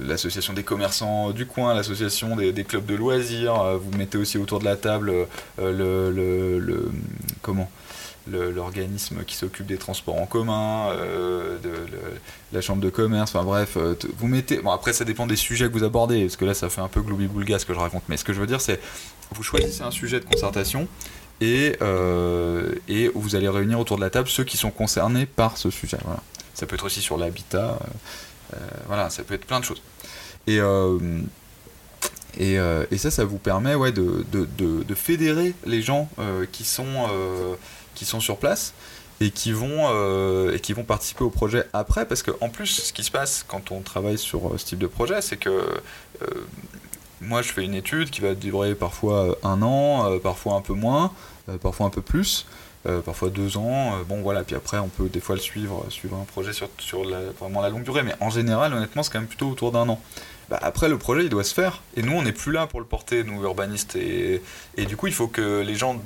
Speaker 1: l'association des commerçants du coin, l'association des, clubs de loisirs, vous mettez aussi autour de la table le, comment l'organisme qui s'occupe des transports en commun, la chambre de commerce, enfin bref, vous mettez. Bon, après, ça dépend des sujets que vous abordez, parce que là, ça fait un peu gloubi-boulga ce que je raconte, mais ce que je veux dire, c'est vous choisissez un sujet de concertation et, euh, et vous allez réunir autour de la table ceux qui sont concernés par ce sujet. Voilà. Ça peut être aussi sur l'habitat, euh, euh, voilà, ça peut être plein de choses. Et, et, et, ça, ça vous permet ouais, de, de, de, fédérer les gens qui, sont, qui sont sur place et qui vont et qui vont participer au projet après parce qu'en plus ce qui se passe quand on travaille sur ce type de projet c'est que moi, je fais une étude qui va durer parfois euh, un an, euh, parfois un peu moins, euh, parfois un peu plus, parfois deux ans. bon, voilà, puis après, on peut des fois le suivre, suivre un projet sur, la, vraiment la longue durée, mais en général, honnêtement, c'est quand même plutôt autour d'un an. Bah, après, le projet, il doit se faire, et nous, on n'est plus là pour le porter, nous, urbanistes, et, du coup, il faut que les gens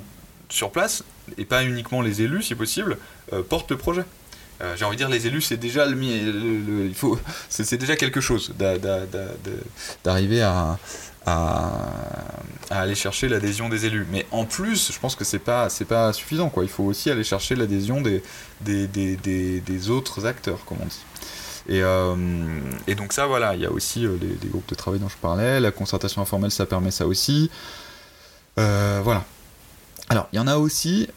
Speaker 1: sur place, et pas uniquement les élus, si possible, portent le projet. J'ai envie de dire les élus c'est déjà le, il faut c'est déjà quelque chose d'arriver à, aller chercher l'adhésion des élus. Mais en plus, je pense que c'est pas c'est pas suffisant quoi. Il faut aussi aller chercher l'adhésion des des, autres acteurs, comme on dit. Et, euh, et donc ça, voilà, il y a aussi euh, les, groupes de travail dont je parlais, la concertation informelle, ça permet ça aussi. Euh, voilà. Alors, il y en a aussi,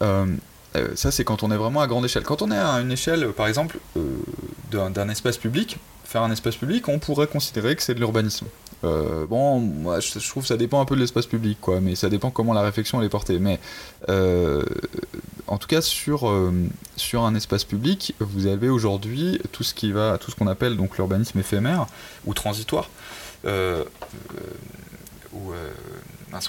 Speaker 1: ça c'est quand on est vraiment à grande échelle. Quand on est à une échelle, par exemple, d'un espace public, faire un espace public, on pourrait considérer que c'est de l'urbanisme. Euh, bon, moi je, trouve que ça dépend un peu de l'espace public, quoi, mais ça dépend comment la réflexion est portée. Mais euh, en tout cas, sur, euh, sur un espace public, vous avez aujourd'hui tout ce qui va, tout ce qu'on appelle donc l'urbanisme éphémère ou transitoire. ou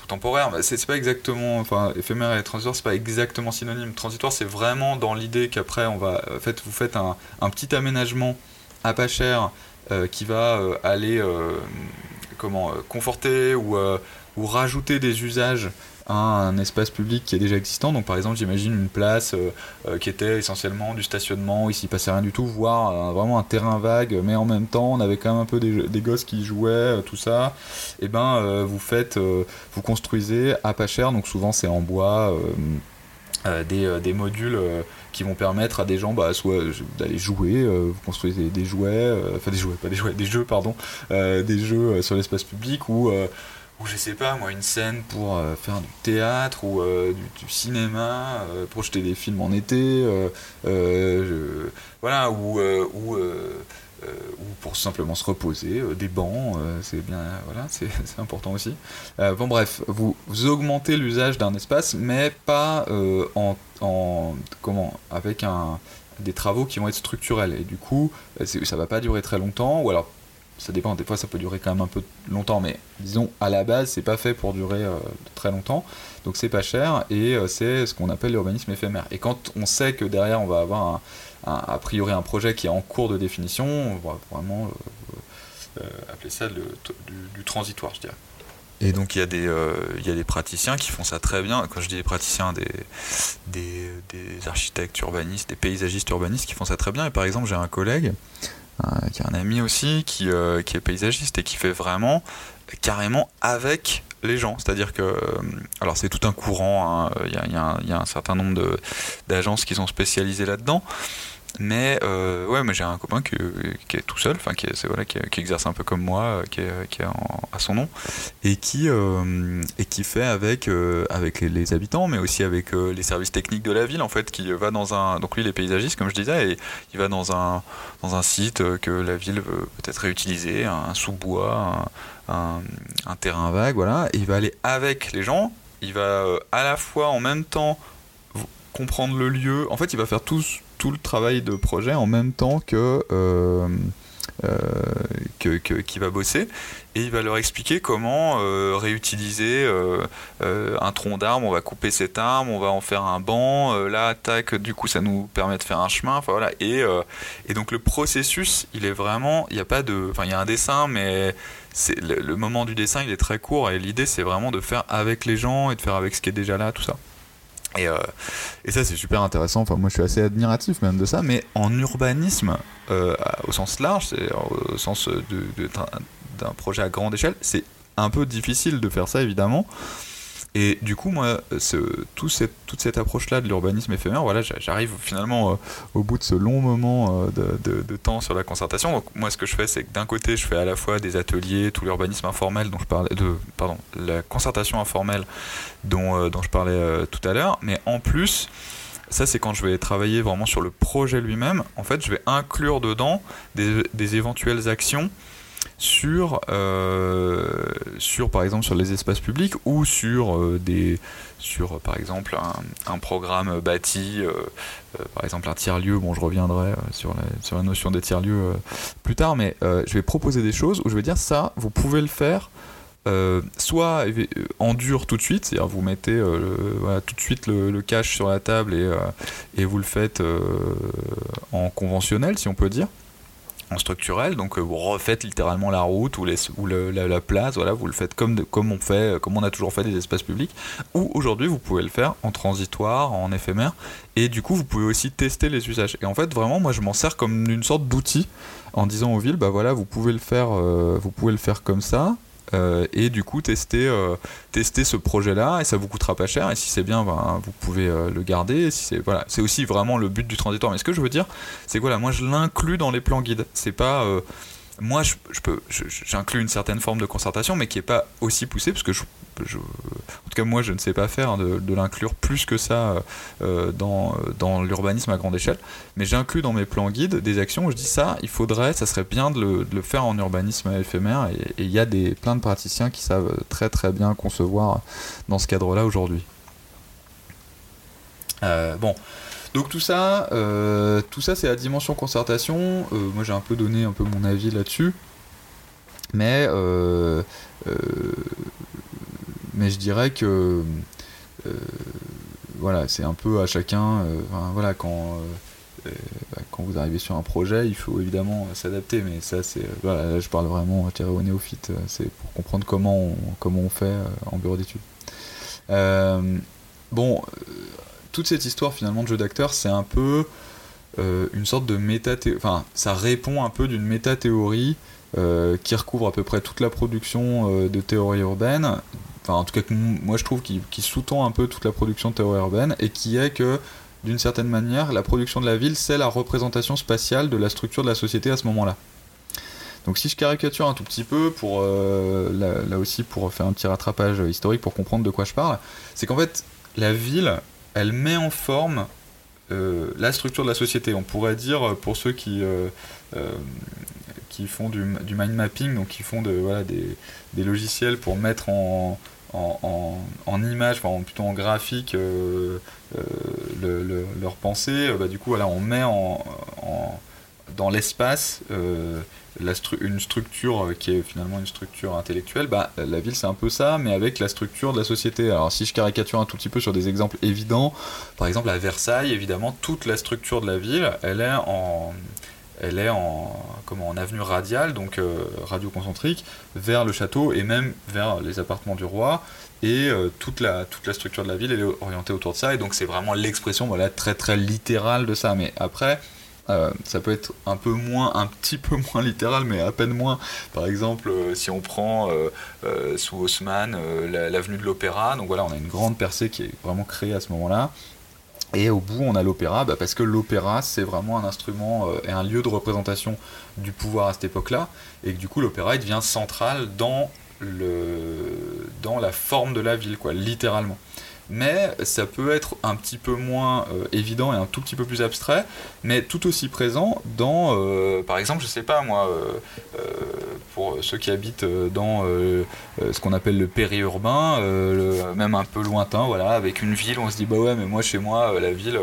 Speaker 1: temporaire, c'est pas exactement, enfin éphémère et transitoire, c'est pas exactement synonyme. Transitoire, c'est vraiment dans l'idée qu'après on va, en vous faites un, un petit aménagement à pas cher qui va aller comment euh, conforter ou, euh, ou rajouter des usages un espace public qui est déjà existant. Donc par exemple, j'imagine une place euh, qui était essentiellement du stationnement, ici passait rien du tout, voire vraiment un terrain vague, mais en même temps, on avait quand même un peu des, gosses qui jouaient, tout ça. Et eh ben, vous faites, vous construisez à pas cher, donc souvent c'est en bois. Des, des, modules qui vont permettre à des gens bah, soit d'aller jouer, euh, vous construisez des, jouets, euh, enfin des jouets, pas des jouets, des jeux, pardon, euh, des jeux sur l'espace public ou ou je sais pas moi une scène pour faire du théâtre ou du, cinéma projeter des films en été voilà ou, ou euh, ou pour simplement se reposer, euh, des bancs, euh, c'est bien, voilà, c'est important aussi. bon bref, vous, augmentez l'usage d'un espace, mais pas en, en, comment, avec un, des travaux qui vont être structurels. Et du coup, ça va pas durer très longtemps, ou alors ça dépend, des fois ça peut durer quand même un peu longtemps, mais disons à la base c'est pas fait pour durer très longtemps, donc c'est pas cher et c'est ce qu'on appelle l'urbanisme éphémère. Et quand on sait que derrière on va avoir a priori un projet qui est en cours de définition, on va vraiment euh, euh, appeler ça du, transitoire, je dirais. Et donc il y, a des, euh, il y a des praticiens qui font ça très bien. Quand je dis des praticiens, des, des, des, architectes urbanistes, des paysagistes urbanistes qui font ça très bien. Et par exemple, j'ai un collègue, qui est un ami aussi, qui, qui est paysagiste et qui fait vraiment carrément avec les gens. C'est-à-dire que, alors c'est tout un courant, hein. il y, a, y, a, un certain nombre d'agences qui sont spécialisées là-dedans. Mais euh, ouais, mais j'ai un copain qui, est tout seul, enfin qui, voilà, qui, exerce un peu comme moi, euh, qui est, qui est à son nom, et qui, euh, et qui fait avec, avec les, habitants, mais aussi avec les services techniques de la ville, en fait, qui va dans un. Donc lui, il est paysagiste, comme je disais, et il va dans un, dans un site que la ville veut peut-être réutiliser, un sous-bois, un, terrain vague, voilà, et il va aller avec les gens, il va à la fois en même temps comprendre le lieu, en fait, il va faire tout tout le travail de projet en même temps que euh, qui va bosser. Et il va leur expliquer comment euh, réutiliser euh, un tronc d'arbre, on va couper cet arbre, on va en faire un banc, là, tac, du coup ça nous permet de faire un chemin, enfin voilà, et, et donc le processus, il est vraiment, il n'y a pas de, enfin il y a un dessin, mais c'est le, le, moment du dessin, il est très court, et l'idée c'est vraiment de faire avec les gens et de faire avec ce qui est déjà là, tout ça. Et, euh, et, ça, c'est super intéressant. Enfin, moi, je suis assez admiratif même de ça. Mais en urbanisme, euh, au sens large, c'est au sens d'un projet à grande échelle, c'est un peu difficile de faire ça, évidemment. Et du coup, moi, toute cette approche-là de l'urbanisme éphémère, voilà, j'arrive finalement euh, au bout de ce long moment euh, de, temps sur la concertation. Moi, ce que je fais, c'est que d'un côté, je fais à la fois des ateliers, tout l'urbanisme informel dont je parlais, pardon, la concertation informelle dont, euh, dont je parlais tout à l'heure, mais en plus, ça, c'est quand je vais travailler vraiment sur le projet lui-même. En fait, je vais inclure dedans des éventuelles actions sur, euh, sur par exemple sur les espaces publics ou sur euh, des sur par exemple un, programme bâti euh, par exemple un tiers-lieu. Bon je reviendrai sur la, sur la notion des tiers-lieux plus tard mais je vais proposer des choses où je vais dire ça vous pouvez le faire soit en dur tout de suite, c'est-à-dire vous mettez tout de suite le, le, cash sur la table et, et vous le faites en conventionnel, si on peut dire, en structurel, donc euh, vous refaites littéralement la route ou, les, la, place, voilà, vous le faites comme, comme on fait, comme on a toujours fait des espaces publics, ou aujourd'hui vous pouvez le faire en transitoire, en éphémère, et du coup vous pouvez aussi tester les usages. Et en fait vraiment moi je m'en sers comme une sorte d'outil en disant aux villes, bah voilà, vous pouvez le faire, euh, vous pouvez le faire comme ça, euh, et du coup tester, euh, tester ce projet-là et ça vous coûtera pas cher et si c'est bien ben, vous pouvez euh, le garder si c'est voilà. C'est aussi vraiment le but du transitoire mais ce que je veux dire c'est que voilà moi je l'inclus dans les plans guides. C'est pas moi, je, peux, j'inclus une certaine forme de concertation, mais qui n'est pas aussi poussée, parce que je, en tout cas, moi, je ne sais pas faire de, l'inclure plus que ça euh, dans, dans l'urbanisme à grande échelle. Mais j'inclus dans mes plans guides des actions où je dis ça, il faudrait, ça serait bien de le, faire en urbanisme éphémère, et il y a des, plein de praticiens qui savent très très bien concevoir dans ce cadre-là aujourd'hui. Euh, bon. Donc tout ça, euh, tout ça c'est la dimension concertation. Euh, moi j'ai un peu donné un peu mon avis là-dessus, mais euh, mais je dirais que voilà c'est un peu à chacun. voilà quand bah, quand vous arrivez sur un projet, il faut évidemment s'adapter, mais ça c'est là, je parle vraiment tiré au néophyte, c'est pour comprendre comment on, comment on fait en bureau d'études. bon, toute cette histoire finalement de jeu d'acteur, c'est un peu euh, une sorte de méta enfin ça répond un peu d'une méta-théorie euh, qui recouvre à peu près toute la production euh, de théorie urbaine, enfin en tout cas moi je trouve qui, sous-tend un peu toute la production de théorie urbaine et qui est que d'une certaine manière la production de la ville c'est la représentation spatiale de la structure de la société à ce moment-là. Donc si je caricature un tout petit peu, pour là, aussi pour faire un petit rattrapage historique pour comprendre de quoi je parle, c'est qu'en fait la ville, elle met en forme euh, la structure de la société. On pourrait dire, euh, pour ceux qui, euh, qui font du, mind mapping, donc qui font de, voilà, des, logiciels pour mettre en, en, en, image, enfin plutôt en graphique, leur pensée, bah, du coup, voilà, on met en, dans l'espace une structure euh, qui est finalement une structure intellectuelle, bah, la ville c'est un peu ça, mais avec la structure de la société. Alors si je caricature un tout petit peu sur des exemples évidents, par exemple à Versailles, évidemment, toute la structure de la ville, elle est en, elle est en, comment, en avenue radiale, donc euh, radio-concentrique, vers le château et même vers les appartements du roi. Et euh, toute, la, toute la structure de la ville, elle est orientée autour de ça. Et donc c'est vraiment l'expression voilà, très très littérale de ça. Mais après, euh, ça peut être un peu moins, un petit peu moins littéral, mais à peine moins. Par exemple, euh, si on prend euh, sous Haussmann l'avenue de l'Opéra, donc voilà, on a une grande percée qui est vraiment créée à ce moment-là. Et au bout, on a l'opéra, bah, parce que l'opéra, c'est vraiment un instrument et un lieu de représentation du pouvoir à cette époque-là, et que du coup, l'opéra, devient central dans, le, dans la forme de la ville, quoi, littéralement. Mais ça peut être un petit peu moins évident et un tout petit peu plus abstrait, mais tout aussi présent dans, par exemple, je sais pas moi, pour ceux qui habitent dans ce qu'on appelle le périurbain, même un peu lointain, voilà, avec une ville, on se dit bah ouais, mais moi chez moi, la ville,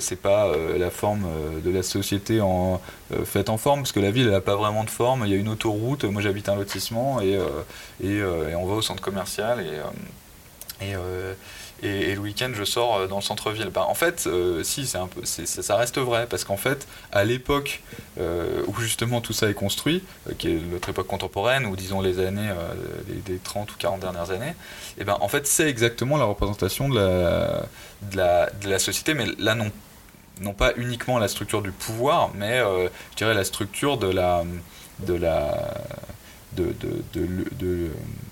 Speaker 1: c'est pas la forme de la société en, faite en forme, parce que la ville, elle n'a pas vraiment de forme. Il y a une autoroute, moi j'habite un lotissement et, et, on va au centre commercial et et, le week-end je sors euh, dans le centre-ville. Bah, en fait, euh, si, ça reste vrai, parce qu'en fait, à l'époque euh, où justement tout ça est construit, qui est notre époque contemporaine, ou disons les années, des 30 ou 40 dernières années, et ben en fait c'est exactement la représentation de la, société, mais là non, non pas uniquement la structure du pouvoir, mais je dirais la structure de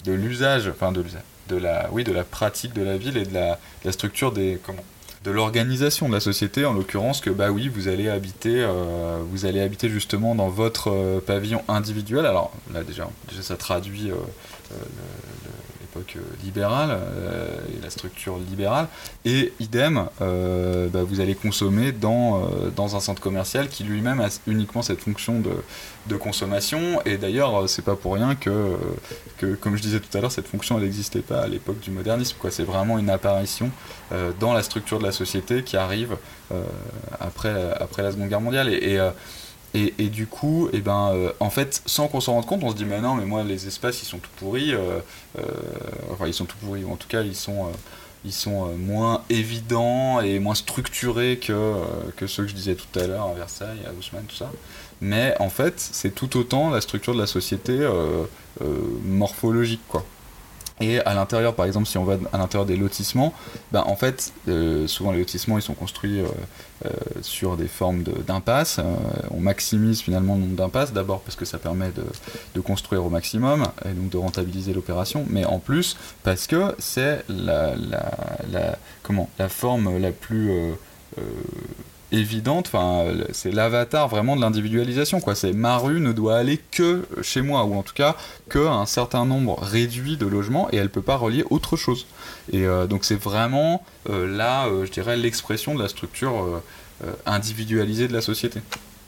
Speaker 1: l'usage, enfin de l'usage, de la, oui, de la pratique de la ville et de la, la structure des, comment, de l'organisation de la société, en l'occurrence que bah oui, vous allez habiter, euh, vous allez habiter justement dans votre euh, pavillon individuel. Alors là déjà, déjà ça traduit euh, l'époque libérale et la structure libérale. Et idem, bah, vous allez consommer dans, dans un centre commercial qui lui-même a uniquement cette fonction de, de consommation. Et d'ailleurs, c'est pas pour rien que, que, comme je disais tout à l'heure, cette fonction n'existait pas à l'époque du modernisme. Quoi. C'est vraiment une apparition euh, dans la structure de la société qui arrive euh, après, après la Seconde Guerre mondiale. Et, euh, et, du coup, et eh ben, en fait, sans qu'on s'en rende compte, on se dit mais non, mais moi les espaces ils sont tout pourris. enfin, ils sont tout pourris, ou en tout cas ils sont ils sont moins évidents et moins structurés que, que ceux que je disais tout à l'heure à Versailles, à Haussmann, tout ça mais en fait, c'est tout autant la structure de la société euh, euh, morphologique, quoi. Et à l'intérieur, par exemple, si on va à l'intérieur des lotissements, ben en fait, euh, souvent les lotissements, ils sont construits sur des formes d'impasses. on maximise finalement le nombre d'impasses, d'abord parce que ça permet de, de, construire au maximum et donc de rentabiliser l'opération, mais en plus parce que c'est la, la, la, la forme la plus évidente. C'est l'avatar vraiment de l'individualisation. Quoi. C'est ma rue ne doit aller que chez moi, ou en tout cas que un certain nombre réduit de logements, et elle peut pas relier autre chose. Et euh, donc c'est vraiment euh, là, euh, je dirais, l'expression de la structure individualisée de la société.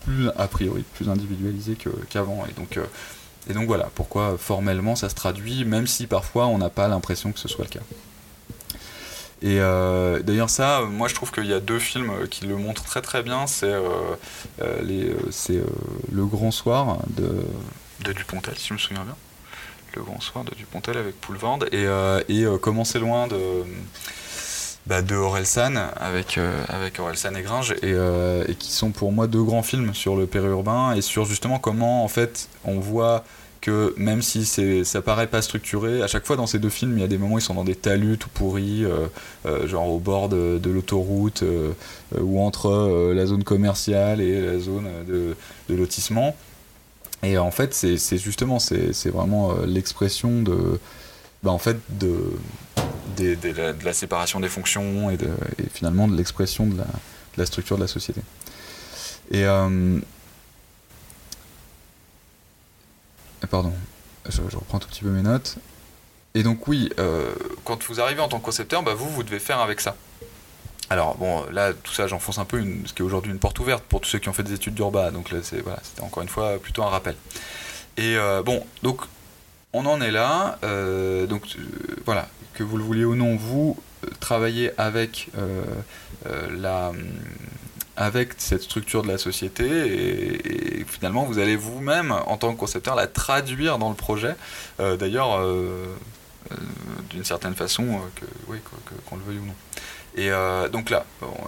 Speaker 1: Plus a priori, plus individualisée qu'avant. et donc voilà pourquoi formellement ça se traduit, même si parfois on n'a pas l'impression que ce soit le cas. Et euh, d'ailleurs ça, moi je trouve qu'il y a deux films qui le montrent très très bien. C'est euh, euh, c'est Le Grand Soir de, Dupontel, si je me souviens bien. Le Grand Soir de Dupontel avec Poulvande et, et Comment c'est loin de bah, de Orelsan avec avec Orelsan et Gringe et, et, qui sont pour moi deux grands films sur le périurbain et sur justement comment en fait on voit même si ça paraît pas structuré, à chaque fois dans ces deux films, il y a des moments où ils sont dans des talus tout pourris, euh, euh, genre au bord de, l'autoroute euh, ou entre la zone commerciale et la zone de, lotissement. Et en fait, c'est justement, c'est vraiment l'expression de, bah, en fait, de, la, séparation des fonctions et, finalement de l'expression de la, la, structure de la société. Et Pardon, je, reprends un tout petit peu mes notes. Et donc oui, euh, quand vous arrivez en tant que concepteur, bah, vous, vous devez faire avec ça. Alors bon, là, tout ça, j'enfonce un peu ce qui est aujourd'hui une porte ouverte pour tous ceux qui ont fait des études d'urba. Donc là, c'est, voilà, c'était encore une fois plutôt un rappel. Et euh, bon, donc on en est là. Euh, donc voilà, que vous le vouliez ou non, vous travaillez avec la avec cette structure de la société et, finalement vous allez vous-même en tant que concepteur la traduire dans le projet. Euh, d'ailleurs euh, euh, d'une certaine façon que oui qu'on le veuille ou non. Et donc là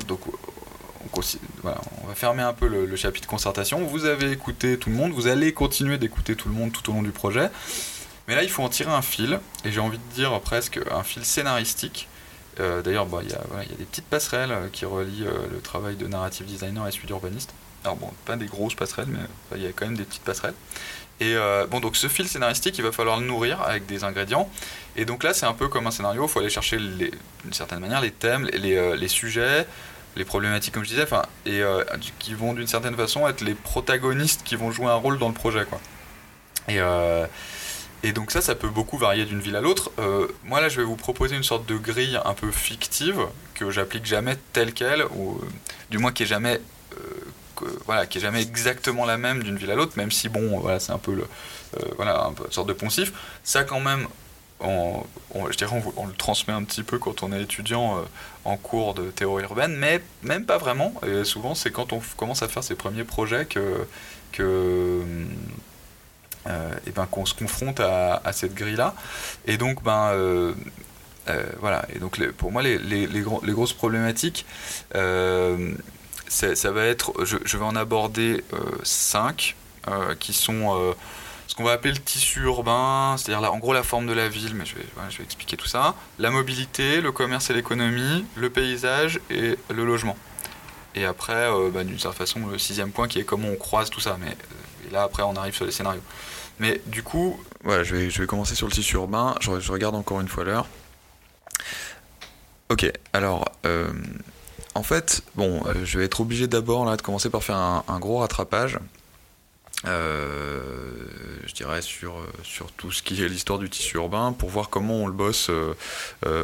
Speaker 1: donc on, on, va fermer un peu le, le, chapitre concertation. Vous avez écouté tout le monde vous allez continuer d'écouter tout le monde tout au long du projet. Mais là il faut en tirer un fil et j'ai envie de dire presque un fil scénaristique euh, d'ailleurs, bah, il y, a des petites passerelles euh, qui relient euh, le travail de narrative designer et celui d'urbaniste. Alors bon, pas des grosses passerelles, mais il y a quand même des petites passerelles. Et bon, donc ce fil scénaristique, il va falloir le nourrir avec des ingrédients. Et donc là, c'est un peu comme un scénario, il faut aller chercher d'une certaine manière les thèmes, les, les, sujets, les problématiques, comme je disais, et qui vont d'une certaine façon être les protagonistes qui vont jouer un rôle dans le projet. Quoi. Et, Et donc ça, ça peut beaucoup varier d'une ville à l'autre. Euh, moi là, je vais vous proposer une sorte de grille un peu fictive que j'applique jamais telle quelle, ou euh, du moins qui est jamais, euh, voilà, qui est jamais exactement la même d'une ville à l'autre, même si bon, voilà, c'est un peu le, voilà, une sorte de poncif. Ça quand même, on, je dirais, on, le transmet un petit peu quand on est étudiant en cours de théorie urbaine, mais même pas vraiment. Et souvent, c'est quand on commence à faire ses premiers projets que euh, et ben, qu'on se confronte à, cette grille-là. Et donc, ben, euh, euh, voilà. Et donc, pour moi, les, les, grosses problématiques, ça va être, je, vais en aborder cinq, qui sont ce qu'on va appeler le tissu urbain, c'est-à-dire en gros la forme de la ville, mais je vais, je vais expliquer tout ça, la mobilité, le commerce et l'économie, le paysage et le logement. Et après, ben, d'une certaine façon, le sixième point qui est comment on croise tout ça. Mais et là, après, on arrive sur les scénarios. Mais du coup, voilà, je vais, je vais commencer sur le tissu urbain. Je, regarde encore une fois l'heure. Ok, alors, euh, en fait, bon, euh, je vais être obligé d'abord là de commencer par faire un, gros rattrapage. Euh, je dirais sur, sur tout ce qui est l'histoire du tissu urbain pour voir comment on le bosse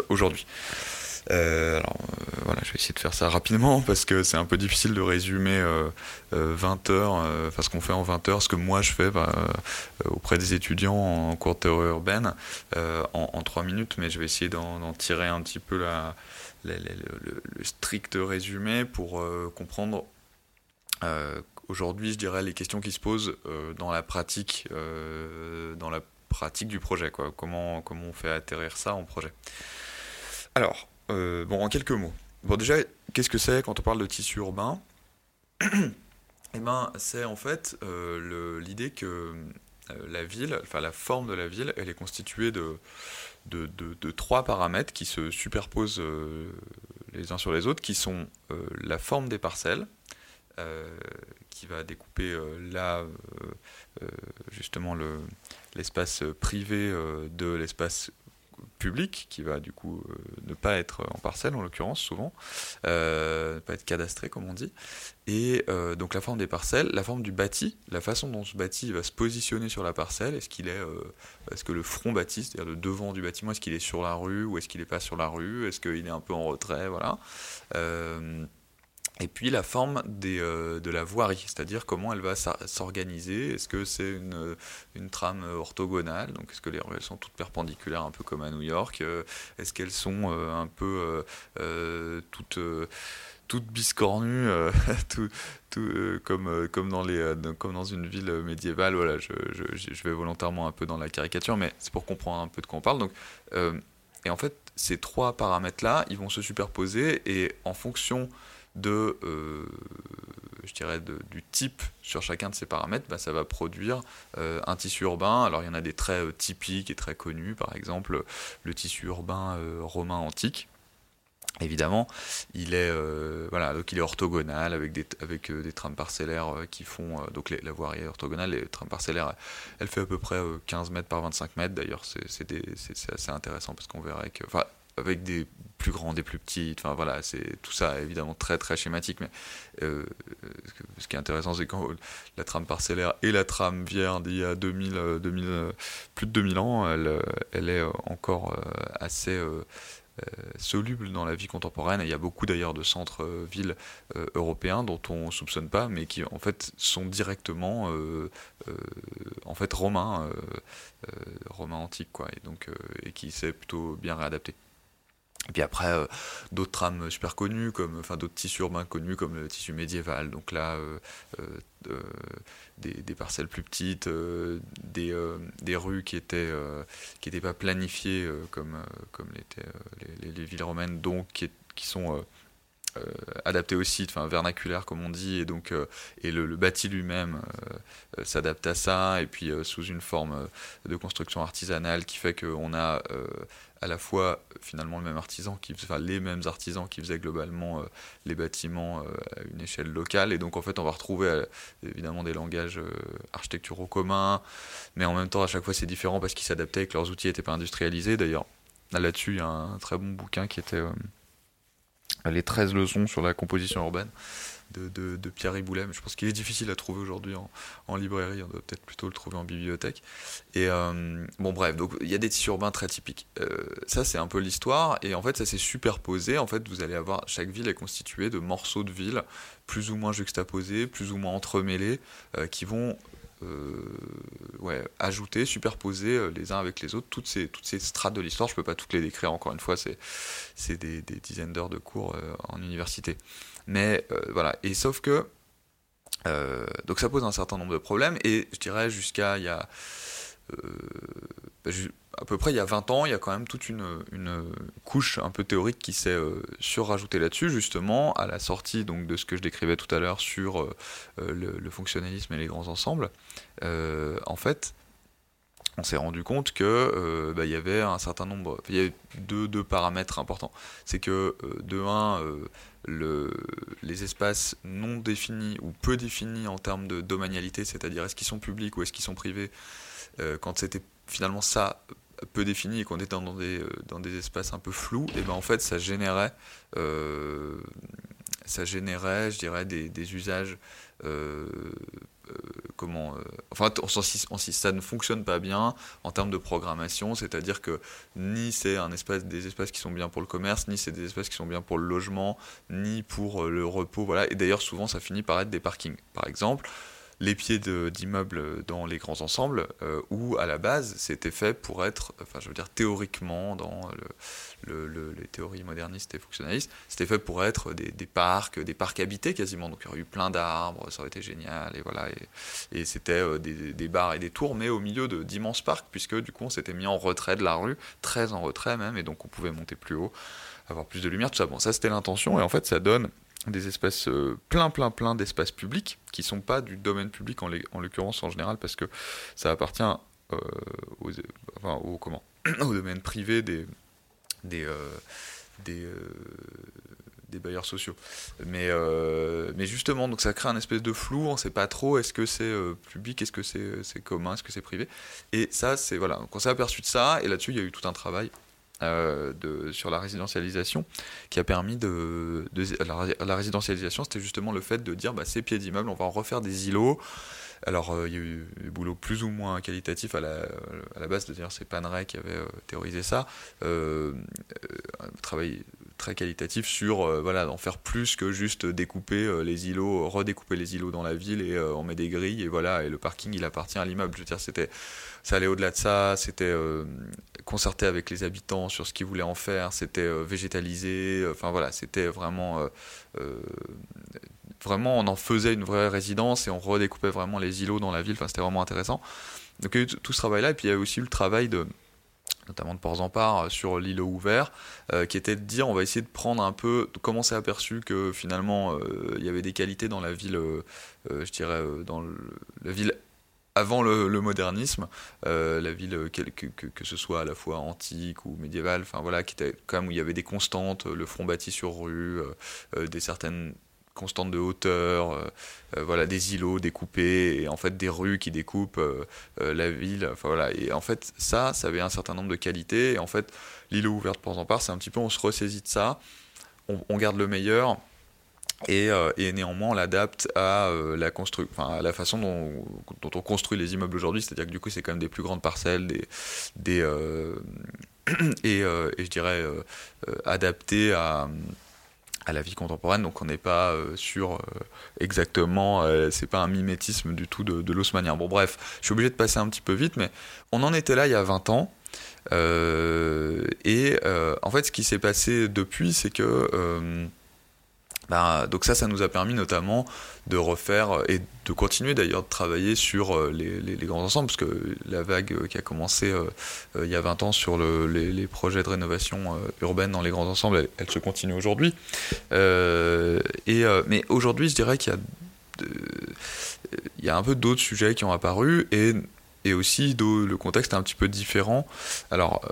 Speaker 1: aujourd'hui. Euh, alors euh, voilà, je vais essayer de faire ça rapidement parce que c'est un peu difficile de résumer 20 euh, heures, enfin ce qu'on fait en 20 heures, ce que moi je fais bah, auprès des étudiants en cours de urbaine en, en 3 minutes, mais je vais essayer d'en tirer un petit peu la, le, strict résumé pour comprendre aujourd'hui, je dirais, les questions qui se posent dans la pratique, dans la pratique du projet, quoi. Comment, comment on fait atterrir ça en projet. Alors, euh, bon, en quelques mots. Bon, déjà, qu'est-ce que c'est quand on parle de tissu urbain Eh ben, c'est en fait euh, l'idée que euh, la ville, enfin la forme de la ville, elle est constituée de, trois paramètres qui se superposent les uns sur les autres, qui sont la forme des parcelles, qui va découper justement l'espace privé de l'espace public qui va du coup euh, ne pas être en parcelle en l'occurrence souvent, euh, ne pas être cadastré comme on dit, et euh, donc la forme des parcelles, la forme du bâti, la façon dont ce bâti va se positionner sur la parcelle, est-ce qu'il est, est-ce que le front bâti, c'est-à-dire le devant du bâtiment, est-ce qu'il est sur la rue ou est-ce qu'il n'est pas sur la rue, est-ce qu'il est un peu en retrait, voilà. Et puis la forme euh, de la voirie, c'est-à-dire comment elle va s'organiser. Est-ce que c'est une, trame orthogonale? Donc est-ce que les rues sont toutes perpendiculaires, un peu comme à New York? Euh, Est-ce qu'elles sont euh, un peu toutes toutes biscornues, tout, tout, comme, comme, dans les, comme dans une ville médiévale? Voilà, je, je, je, vais volontairement un peu dans la caricature, mais c'est pour comprendre un peu de quoi on parle. Donc, et en fait, ces trois paramètres-là, ils vont se superposer et en fonction de, euh, je dirais, du type sur chacun de ces paramètres, bah, ça va produire euh, un tissu urbain. Alors il y en a des très euh, typiques et très connus, par exemple le tissu urbain romain antique. Évidemment, il est voilà donc il est orthogonal avec des avec des trames parcellaires qui font donc la voirie est orthogonale les trames parcellaires elle fait à peu près 15 mètres par 25 mètres d'ailleurs c'est assez intéressant parce qu'on verrait que avec des plus grands, des plus petits. Enfin voilà, c'est tout ça évidemment très très schématique. Mais euh, ce qui est intéressant, c'est quand la trame parcellaire et la trame vierge d'il y a 2000, 2000, euh, plus de 2000 ans, elle, est encore euh, assez soluble dans la vie contemporaine. il y a beaucoup d'ailleurs de centres-villes européens dont on soupçonne pas, mais qui en fait sont directement en fait romains, romains antiques quoi, et donc et qui s'est plutôt bien réadapté. Et puis après, euh, d'autres trames super connues, comme, enfin d'autres tissus urbains connus comme le tissu médiéval. Donc là, euh, euh, des, parcelles plus petites, des, des, rues qui étaient qui n'étaient pas planifiées comme comme les, les, villes romaines, donc qui, qui sont adaptées aussi, enfin vernaculaires comme on dit, et donc et le, bâti lui-même s'adapte à ça, et puis sous une forme de construction artisanale qui fait qu'on a à la fois finalement le même artisan qui enfin, les mêmes artisans qui faisaient globalement euh, les bâtiments euh, à une échelle locale et donc en fait on va retrouver euh, évidemment des langages architecturaux communs mais en même temps à chaque fois c'est différent parce qu'ils s'adaptaient et que leurs outils n'étaient pas industrialisés. D'ailleurs là-dessus il y a un très bon bouquin qui était les 13 leçons sur la composition urbaine de, Pierre Riboulet, mais je pense qu'il est difficile à trouver aujourd'hui en, librairie, on doit peut-être plutôt le trouver en bibliothèque. Et euh, bon, bref, donc il y a des tissus urbains très typiques. Euh, ça, c'est un peu l'histoire, et en fait, ça s'est superposé. En fait, vous allez avoir, chaque ville est constituée de morceaux de villes, plus ou moins juxtaposés, plus ou moins entremêlés, euh, qui vont ouais, ajouter, superposer les uns avec les autres toutes ces, toutes ces strates de l'histoire. Je ne peux pas toutes les décrire, encore une fois, c'est des, des, dizaines d'heures de cours en université. Mais euh, voilà, et sauf que. Euh, donc ça pose un certain nombre de problèmes, et je dirais jusqu'à il y a. Euh, bah, à peu près il y a 20 ans, il y a quand même toute une, une couche un peu théorique qui s'est surrajoutée là-dessus, justement, à la sortie donc, de ce que je décrivais tout à l'heure sur le, fonctionnalisme et les grands ensembles. en fait, on s'est rendu compte que bah, il y avait un certain nombre, il y avait deux, deux paramètres importants. C'est que de un, le, les espaces non définis ou peu définis en termes de domanialité, c'est-à-dire est-ce qu'ils sont publics ou est-ce qu'ils sont privés, euh, quand c'était finalement ça peu défini et qu'on était dans des, euh, dans des espaces un peu flous, et ben en fait ça générait, euh, ça générait, je dirais, des, des usages euh, comment euh, enfin si, ça ne fonctionne pas bien en termes de programmation c'est-à-dire que ni c'est un espace des espaces qui sont bien pour le commerce ni c'est des espaces qui sont bien pour le logement ni pour euh, le repos voilà. Et d'ailleurs souvent ça finit par être des parkings. Par exemple les pieds d'immeubles dans les grands ensembles, euh, où à la base c'était fait pour être, enfin je veux dire théoriquement dans le, les théories modernistes et fonctionnalistes, c'était fait pour être des, parcs, des parcs habités quasiment, donc il y aurait eu plein d'arbres, ça aurait été génial, et voilà, et, c'était euh, des, des, bars et des tours, mais au milieu d'immenses parcs, puisque du coup on s'était mis en retrait de la rue, très en retrait même, et donc on pouvait monter plus haut, avoir plus de lumière, tout ça. Bon, ça c'était l'intention, et en fait ça donne des espaces, euh, plein, plein, plein d'espaces publics qui sont pas du domaine public en, l'occurrence en général parce que ça appartient euh, aux, au, comment, au domaine privé des, des, euh, des, bailleurs sociaux. Mais, mais justement, donc ça crée un espèce de flou, on ne sait pas trop est-ce que c'est public, est-ce que c'est commun, est-ce que c'est privé? Et ça, c'est voilà, donc on s'est aperçu de ça, et là-dessus, il y a eu tout un travail euh, de, sur la résidentialisation qui a permis de, la, résidentialisation c'était justement le fait de dire bah, ces pieds d'immeubles on va en refaire des îlots. Alors euh, il y a eu des boulots plus ou moins qualitatifs. À la, à la base d'ailleurs c'est Panerai qui avait euh, théorisé ça. Travail très qualitatif sur voilà d'en faire plus que juste découper les îlots redécouper les îlots dans la ville et on met des grilles et voilà et le parking il appartient à l'immeuble je veux dire c'était ça allait au-delà de ça c'était concerté avec les habitants sur ce qu'ils voulaient en faire, c'était euh, végétalisé, euh, enfin voilà, c'était vraiment, euh, vraiment, on en faisait une vraie résidence et on redécoupait vraiment les îlots dans la ville, enfin c'était vraiment intéressant. Donc il y a eu tout ce travail-là, et puis il y a eu aussi le travail de notamment de Port-en-Part sur l'îlot ouvert, qui était de dire on va essayer de prendre un peu, comment c'est aperçu que finalement il y avait des qualités dans la ville, je dirais, dans la ville avant le, modernisme, euh, la ville, que, que, que, ce soit à la fois antique ou médiévale, enfin voilà, qui était quand même où il y avait des constantes, le front bâti sur rue, euh, euh, des certaines constantes de hauteur, voilà, des îlots découpés, et en fait des rues qui découpent la ville, enfin voilà, et en fait ça, ça avait un certain nombre de qualités, et en fait l'îlot ouvert de en part, c'est un petit peu, on se ressaisit de ça, on, garde le meilleur, euh, et, néanmoins on l'adapte à euh, la à la façon dont, on construit les immeubles aujourd'hui, c'est-à-dire que du coup c'est quand même des plus grandes parcelles, des, euh, et, et, je dirais adapté à, à la vie contemporaine, donc on n'est pas sur exactement, c'est pas un mimétisme du tout de, de. Bon bref, je suis obligé de passer un petit peu vite, mais on en était là il y a 20 ans. et en fait, ce qui s'est passé depuis, c'est que ben, donc ça, ça nous a permis notamment de refaire et de continuer d'ailleurs de travailler sur euh, les, grands ensembles, parce que la vague euh, qui a commencé euh, il y a 20 ans sur le, les, projets de rénovation urbaine dans les grands ensembles, elle, se continue aujourd'hui. mais aujourd'hui, je dirais qu'il y a, il y a un peu d'autres sujets qui ont apparu et, et aussi le contexte est un petit peu différent. Alors,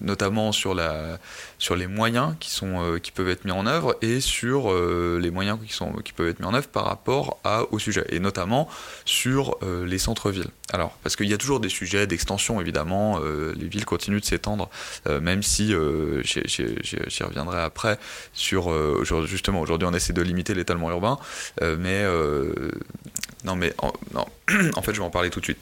Speaker 1: notamment sur, la, sur les moyens qui, sont, qui peuvent être mis en œuvre et sur les moyens qui, sont, qui peuvent être mis en œuvre par rapport à, au sujet, et notamment sur les centres-villes. Alors, parce qu'il y a toujours des sujets d'extension, évidemment, les villes continuent de s'étendre, même si j'y reviendrai après sur justement aujourd'hui on essaie de limiter l'étalement urbain, mais non mais non, en fait je vais en parler tout de suite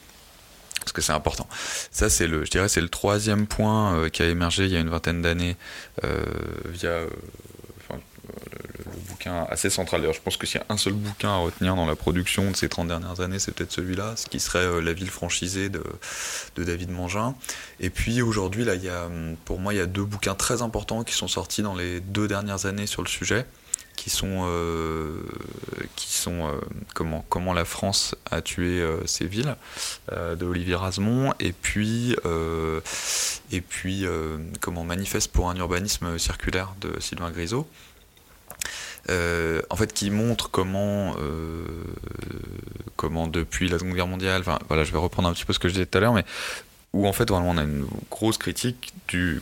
Speaker 1: parce que c'est important. Ça, c'est le, je dirais, c'est le troisième point euh, qui a émergé il y a une vingtaine d'années euh, via euh, le, bouquin assez central. D'ailleurs, je pense que s'il y a un seul bouquin à retenir dans la production de ces 30 dernières années, c'est peut-être celui-là, ce qui serait La ville franchisée de, David Mangin. Et puis aujourd'hui, là, a, pour moi, il y a deux bouquins très importants qui sont sortis dans les deux dernières années sur le sujet qui sont, euh, qui sont euh, comment, comment la France a tué euh, ses villes de Olivier Rasmont et puis, et puis comment manifeste pour un urbanisme circulaire de Sylvain Grisot. en fait, qui montre comment, comment depuis la Seconde Guerre mondiale, enfin voilà, je vais reprendre un petit peu ce que je disais tout à l'heure, mais où en fait on a une grosse critique du,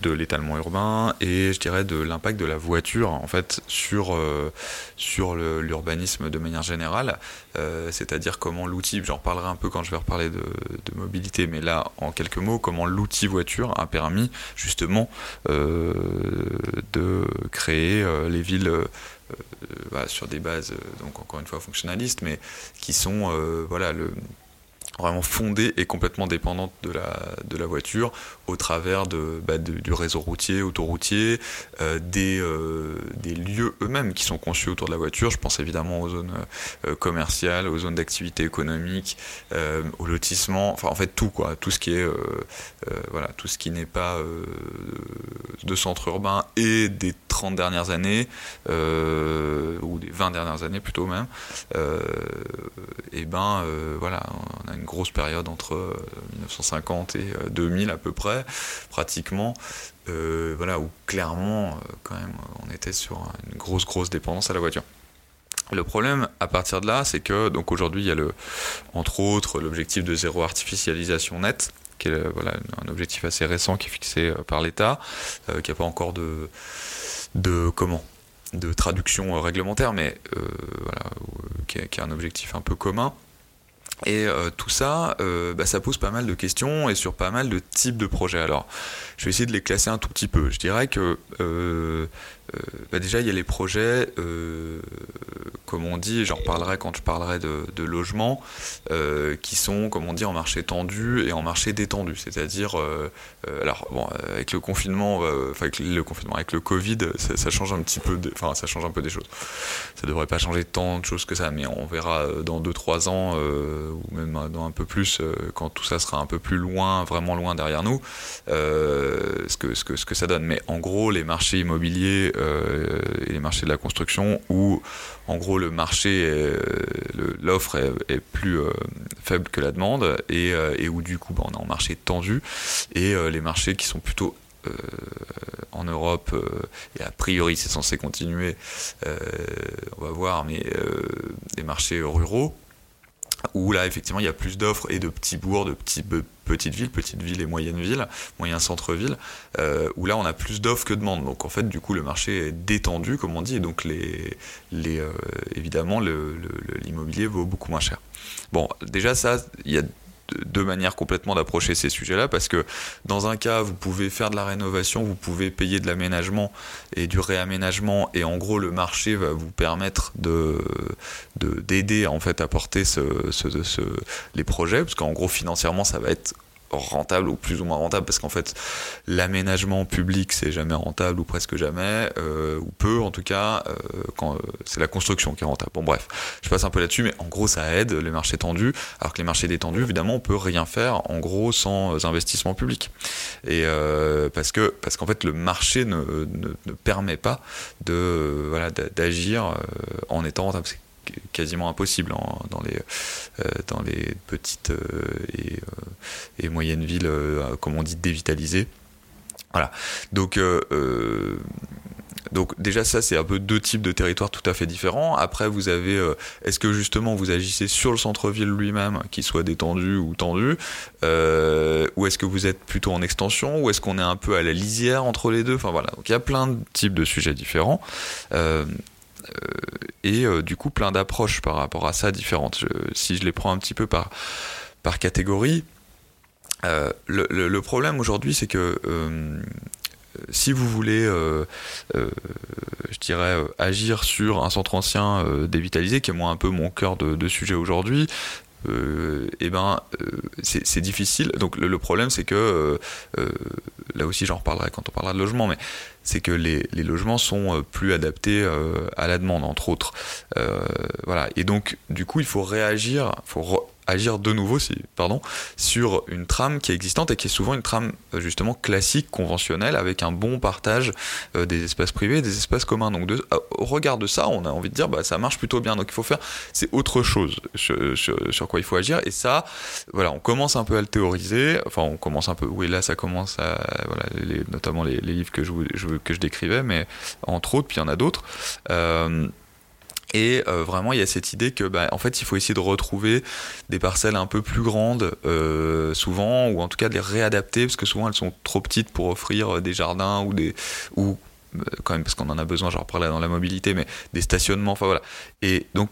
Speaker 1: de l'étalement urbain et je dirais de l'impact de la voiture en fait sur, euh, sur l'urbanisme de manière générale, euh, c'est-à-dire comment l'outil, j'en reparlerai un peu quand je vais reparler de, mobilité, mais là en quelques mots, comment l'outil voiture a permis justement euh, de créer les villes bah, sur des bases, donc encore une fois fonctionnalistes, mais qui sont voilà le vraiment fondée et complètement dépendante de la, de la voiture au travers de, bah, du réseau routier, autoroutier, euh, des, euh, des lieux eux-mêmes qui sont conçus autour de la voiture. Je pense évidemment aux zones euh, commerciales, aux zones d'activité économique, au lotissement, enfin en fait tout quoi, tout ce qui est voilà, tout ce qui n'est pas de centre urbain et des 30 dernières années ou des 20 dernières années plutôt même, et ben voilà, on a une grosse période entre 1950 et 2000 à peu près pratiquement, euh, voilà, où clairement, euh, quand même, on était sur une grosse, grosse dépendance à la voiture. Le problème à partir de là, c'est que donc aujourd'hui il y a le, entre autres l'objectif de zéro artificialisation nette, qui est voilà, un objectif assez récent qui est fixé euh, par l'État, qui n'a pas encore de, de comment de traduction réglementaire, mais voilà, qui, est, un objectif un peu commun. Et euh, tout ça, euh, bah, ça pose pas mal de questions et sur pas mal de types de projets. Alors, je vais essayer de les classer un tout petit peu. Je dirais que euh, bah déjà, il y a les projets, euh, comme on dit, j'en reparlerai quand je parlerai de, de logement, euh, qui sont, comme on dit, en marché tendu et en marché détendu. C'est-à-dire, alors, avec le confinement, enfin, avec le confinement, avec le Covid, ça, change un petit peu, enfin, ça change un peu des choses. Ça devrait pas changer tant de choses que ça, mais on verra dans 2-3 ans, ou même dans un peu plus, quand tout ça sera un peu plus loin, vraiment loin derrière nous, ce, que, ce, que, ce que ça donne. Mais en gros, les marchés immobiliers, euh, et les marchés de la construction où en gros le marché, l'offre est, plus euh, faible que la demande et, euh, et où du coup bah, on est en marché tendu et les marchés qui sont plutôt en Europe, et a priori c'est censé continuer, on va voir, mais les marchés ruraux, où là effectivement il y a plus d'offres et de petits bourgs, de petits, petites villes, petites villes et moyennes villes, moyens centres-villes, euh, où là on a plus d'offres que de demandes. Donc en fait du coup le marché est détendu comme on dit et donc les, les, euh, évidemment l'immobilier vaut beaucoup moins cher. Bon déjà ça, il y a deux manières complètement d'approcher ces sujets-là, parce que dans un cas, vous pouvez faire de la rénovation, vous pouvez payer de l'aménagement et du réaménagement, et en gros, le marché va vous permettre de d'aider en fait à porter les projets, parce qu'en gros, financièrement, ça va être rentable ou plus ou moins rentable parce qu'en fait l'aménagement public c'est jamais rentable ou presque jamais euh, ou peu en tout cas euh, quand euh, c'est la construction qui est rentable. Bon bref je passe un peu là-dessus mais en gros ça aide les marchés tendus alors que les marchés détendus évidemment on peut rien faire en gros sans investissement public. Et parce que parce qu'en fait le marché ne, ne, ne permet pas de voilà d'agir en étant rentable quasiment impossible dans, les, euh, dans les petites euh, et, euh, et, moyennes villes, comme on dit, dévitalisées. Voilà. Donc, donc déjà ça c'est un peu deux types de territoires tout à fait différents. Après vous avez est-ce que justement vous agissez sur le centre-ville lui-même, qui soit détendu ou tendu, ou est-ce que vous êtes plutôt en extension, ou est-ce qu'on est un peu à la lisière entre les deux? Enfin voilà, donc il y a plein de types de sujets différents. Et du coup plein d'approches par rapport à ça différentes. si je les prends un petit peu par, par catégorie, le, le, problème aujourd'hui, c'est que si vous voulez, euh, euh, je dirais, euh, agir sur un centre ancien dévitalisé, qui est moi un peu mon cœur de, sujet aujourd'hui, eh ben c'est difficile. Donc le, problème c'est que là aussi j'en reparlerai quand on parlera de logement, mais c'est que les, logements sont plus adaptés à la demande entre autres. voilà. Et donc du coup il faut réagir, faut agir de nouveau si, pardon, sur une trame qui est existante et qui est souvent une trame euh, justement classique, conventionnelle, avec un bon partage euh, des espaces privés et des espaces communs. Donc de, au regard de ça, on a envie de dire bah, ça marche plutôt bien. Donc il faut faire, c'est autre chose sur, quoi il faut agir. Et ça, voilà, on commence un peu à le théoriser. Enfin, on commence un peu, oui, là ça commence à, voilà, notamment les, livres que je, que je décrivais, mais entre autres, puis il y en a d'autres. Euh, et euh, vraiment, il y a cette idée que, bah, en fait, il faut essayer de retrouver des parcelles un peu plus grandes, euh, souvent, ou en tout cas de les réadapter, parce que souvent elles sont trop petites pour offrir euh, des jardins ou des, quand même parce qu'on en a besoin, j'en reparlerai dans la mobilité, mais des stationnements, enfin voilà. Et donc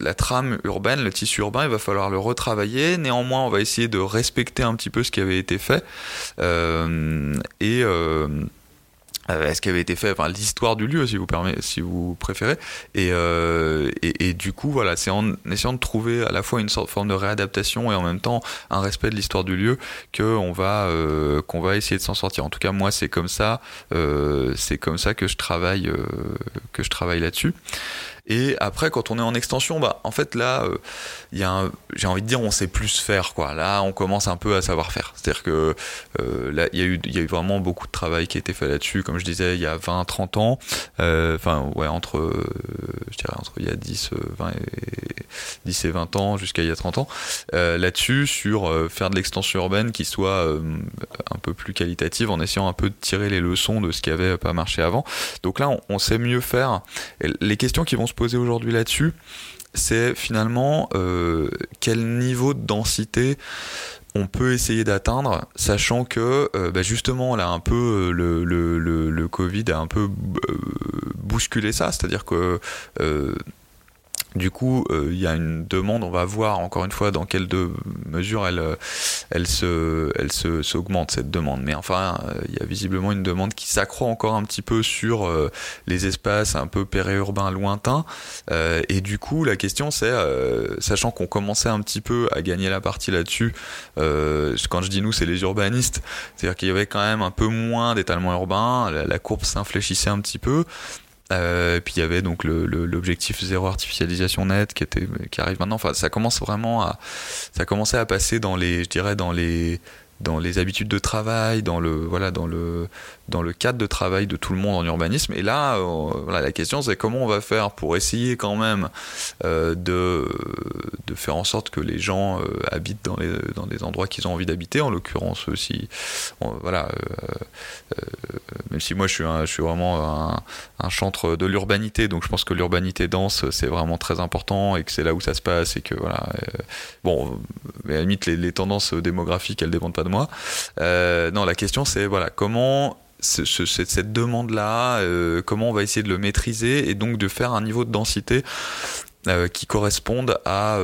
Speaker 1: la trame urbaine, le tissu urbain, il va falloir le retravailler. Néanmoins, on va essayer de respecter un petit peu ce qui avait été fait. et euh, ce qui avait été fait, enfin l'histoire du lieu si vous permet, si vous préférez. Et, euh, et, du coup, voilà, c'est en essayant de trouver à la fois une sorte forme de réadaptation et en même temps un respect de l'histoire du lieu que va euh, qu'on va essayer de s'en sortir. En tout cas, moi, c'est comme ça, c'est comme ça que je travaille que je travaille là-dessus. Et après, quand on est en extension, bah, en fait, là, il euh, j'ai envie de dire, on sait plus faire, quoi. Là, on commence un peu à savoir faire. C'est-à-dire que euh, là, il y, a eu, y a eu vraiment beaucoup de travail qui a été fait là-dessus, comme je disais, il y a 20, 30 ans. Euh, enfin, ouais, entre, je dirais, entre il y a 10, 20 et, 10 et 20 ans jusqu'à il y a 30 ans. là-dessus, sur faire de l'extension urbaine qui soit un peu plus qualitative, en essayant un peu de tirer les leçons de ce qui avait pas marché avant. Donc là, on, sait mieux faire. les questions qui vont se poser aujourd'hui là-dessus, c'est finalement euh, quel niveau de densité on peut essayer d'atteindre, sachant que euh, bah, justement là un peu le, le, le, Covid a un peu euh, bousculé ça, c'est-à-dire que du coup, euh, il y a une demande, on va voir encore une fois dans quelle mesure elle, euh, elle se, elle s'augmente cette demande. Mais enfin, euh, il y a visiblement une demande qui s'accroît encore un petit peu sur les espaces un peu périurbains lointains. et du coup, la question c'est, sachant qu'on commençait un petit peu à gagner la partie là-dessus, quand je dis nous, c'est les urbanistes, c'est-à-dire qu'il y avait quand même un peu moins d'étalement urbain, la courbe s'infléchissait un petit peu. Euh, puis il y avait donc l'objectif zéro artificialisation nette qui était qui arrive maintenant. Enfin, ça commence vraiment à ça commençait à passer dans les, je dirais dans les dans les habitudes de travail, dans le voilà, dans le dans le cadre de travail de tout le monde en urbanisme. Et là, euh, voilà, la question c'est comment on va faire pour essayer quand même euh, de de faire en sorte que les gens habitent dans les dans des endroits qu'ils ont envie d'habiter. En l'occurrence, aussi, voilà, même si moi je suis vraiment un, un chantre de l'urbanité, donc je pense que l'urbanité dense c'est vraiment très important et que c'est là où ça se passe et que voilà, bon, mais à la limite les, tendances démographiques elles dépendent pas de moi. Euh, non, la question c'est voilà comment cette demande-là, euh, comment on va essayer de le maîtriser et donc de faire un niveau de densité euh, qui corresponde à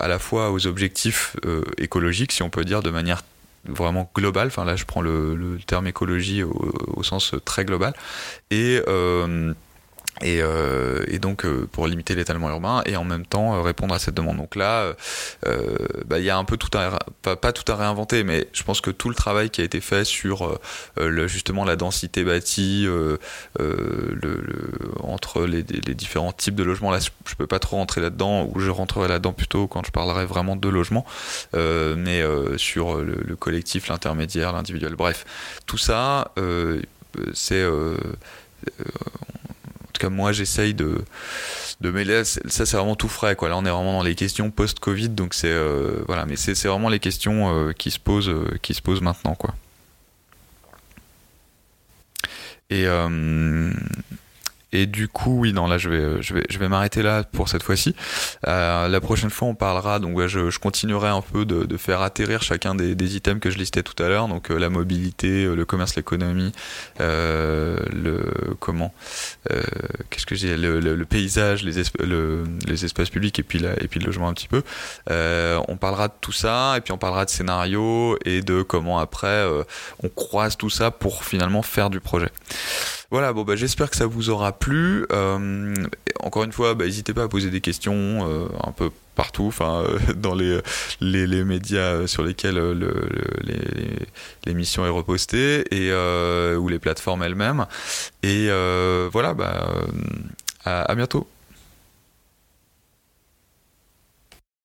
Speaker 1: à la fois aux objectifs écologiques, si on peut dire de manière vraiment globale. Enfin là, je prends le, terme écologie au, au, sens très global et et, euh, et, donc euh, pour limiter l'étalement urbain et en même temps euh, répondre à cette demande. Donc là, euh, bah, il y a un peu tout à pas, pas, tout à réinventer, mais je pense que tout le travail qui a été fait sur le, justement la densité bâtie le, le, entre les, les, différents types de logements, là je peux pas trop rentrer là-dedans ou je rentrerai là-dedans plutôt quand je parlerai vraiment de logement, mais sur le, collectif, l'intermédiaire, l'individuel, bref, tout ça c'est tout cas, moi, j'essaye de, de mêler. Ça, c'est vraiment tout frais. Là, on est vraiment dans les questions post-Covid. Donc, c'est euh, voilà, mais c'est vraiment les questions euh, qui, se posent, euh, qui se posent maintenant. Quoi. Et, et du coup, oui, non, là, je vais, je vais, je vais m'arrêter là pour cette fois-ci. Euh, la prochaine fois, on parlera. Donc, ouais, je, je, continuerai un peu de, de, faire atterrir chacun des, des, items que je listais tout à l'heure. Donc, euh, la mobilité, euh, le commerce, l'économie, euh, le comment, euh, qu'est-ce que j'ai, le, le, le, paysage, les, le, les espaces publics et puis la, et puis le logement un petit peu. on parlera de tout ça et puis on parlera de scénario et de comment après on croise tout ça pour finalement faire du projet. Voilà, bon bah j'espère que ça vous aura plu. Euh, encore une fois, bah, n'hésitez pas à poser des questions euh, un peu partout, enfin euh, dans les, médias sur lesquels l'émission est repostée et ou les plateformes elles-mêmes. Et voilà, bah à bientôt.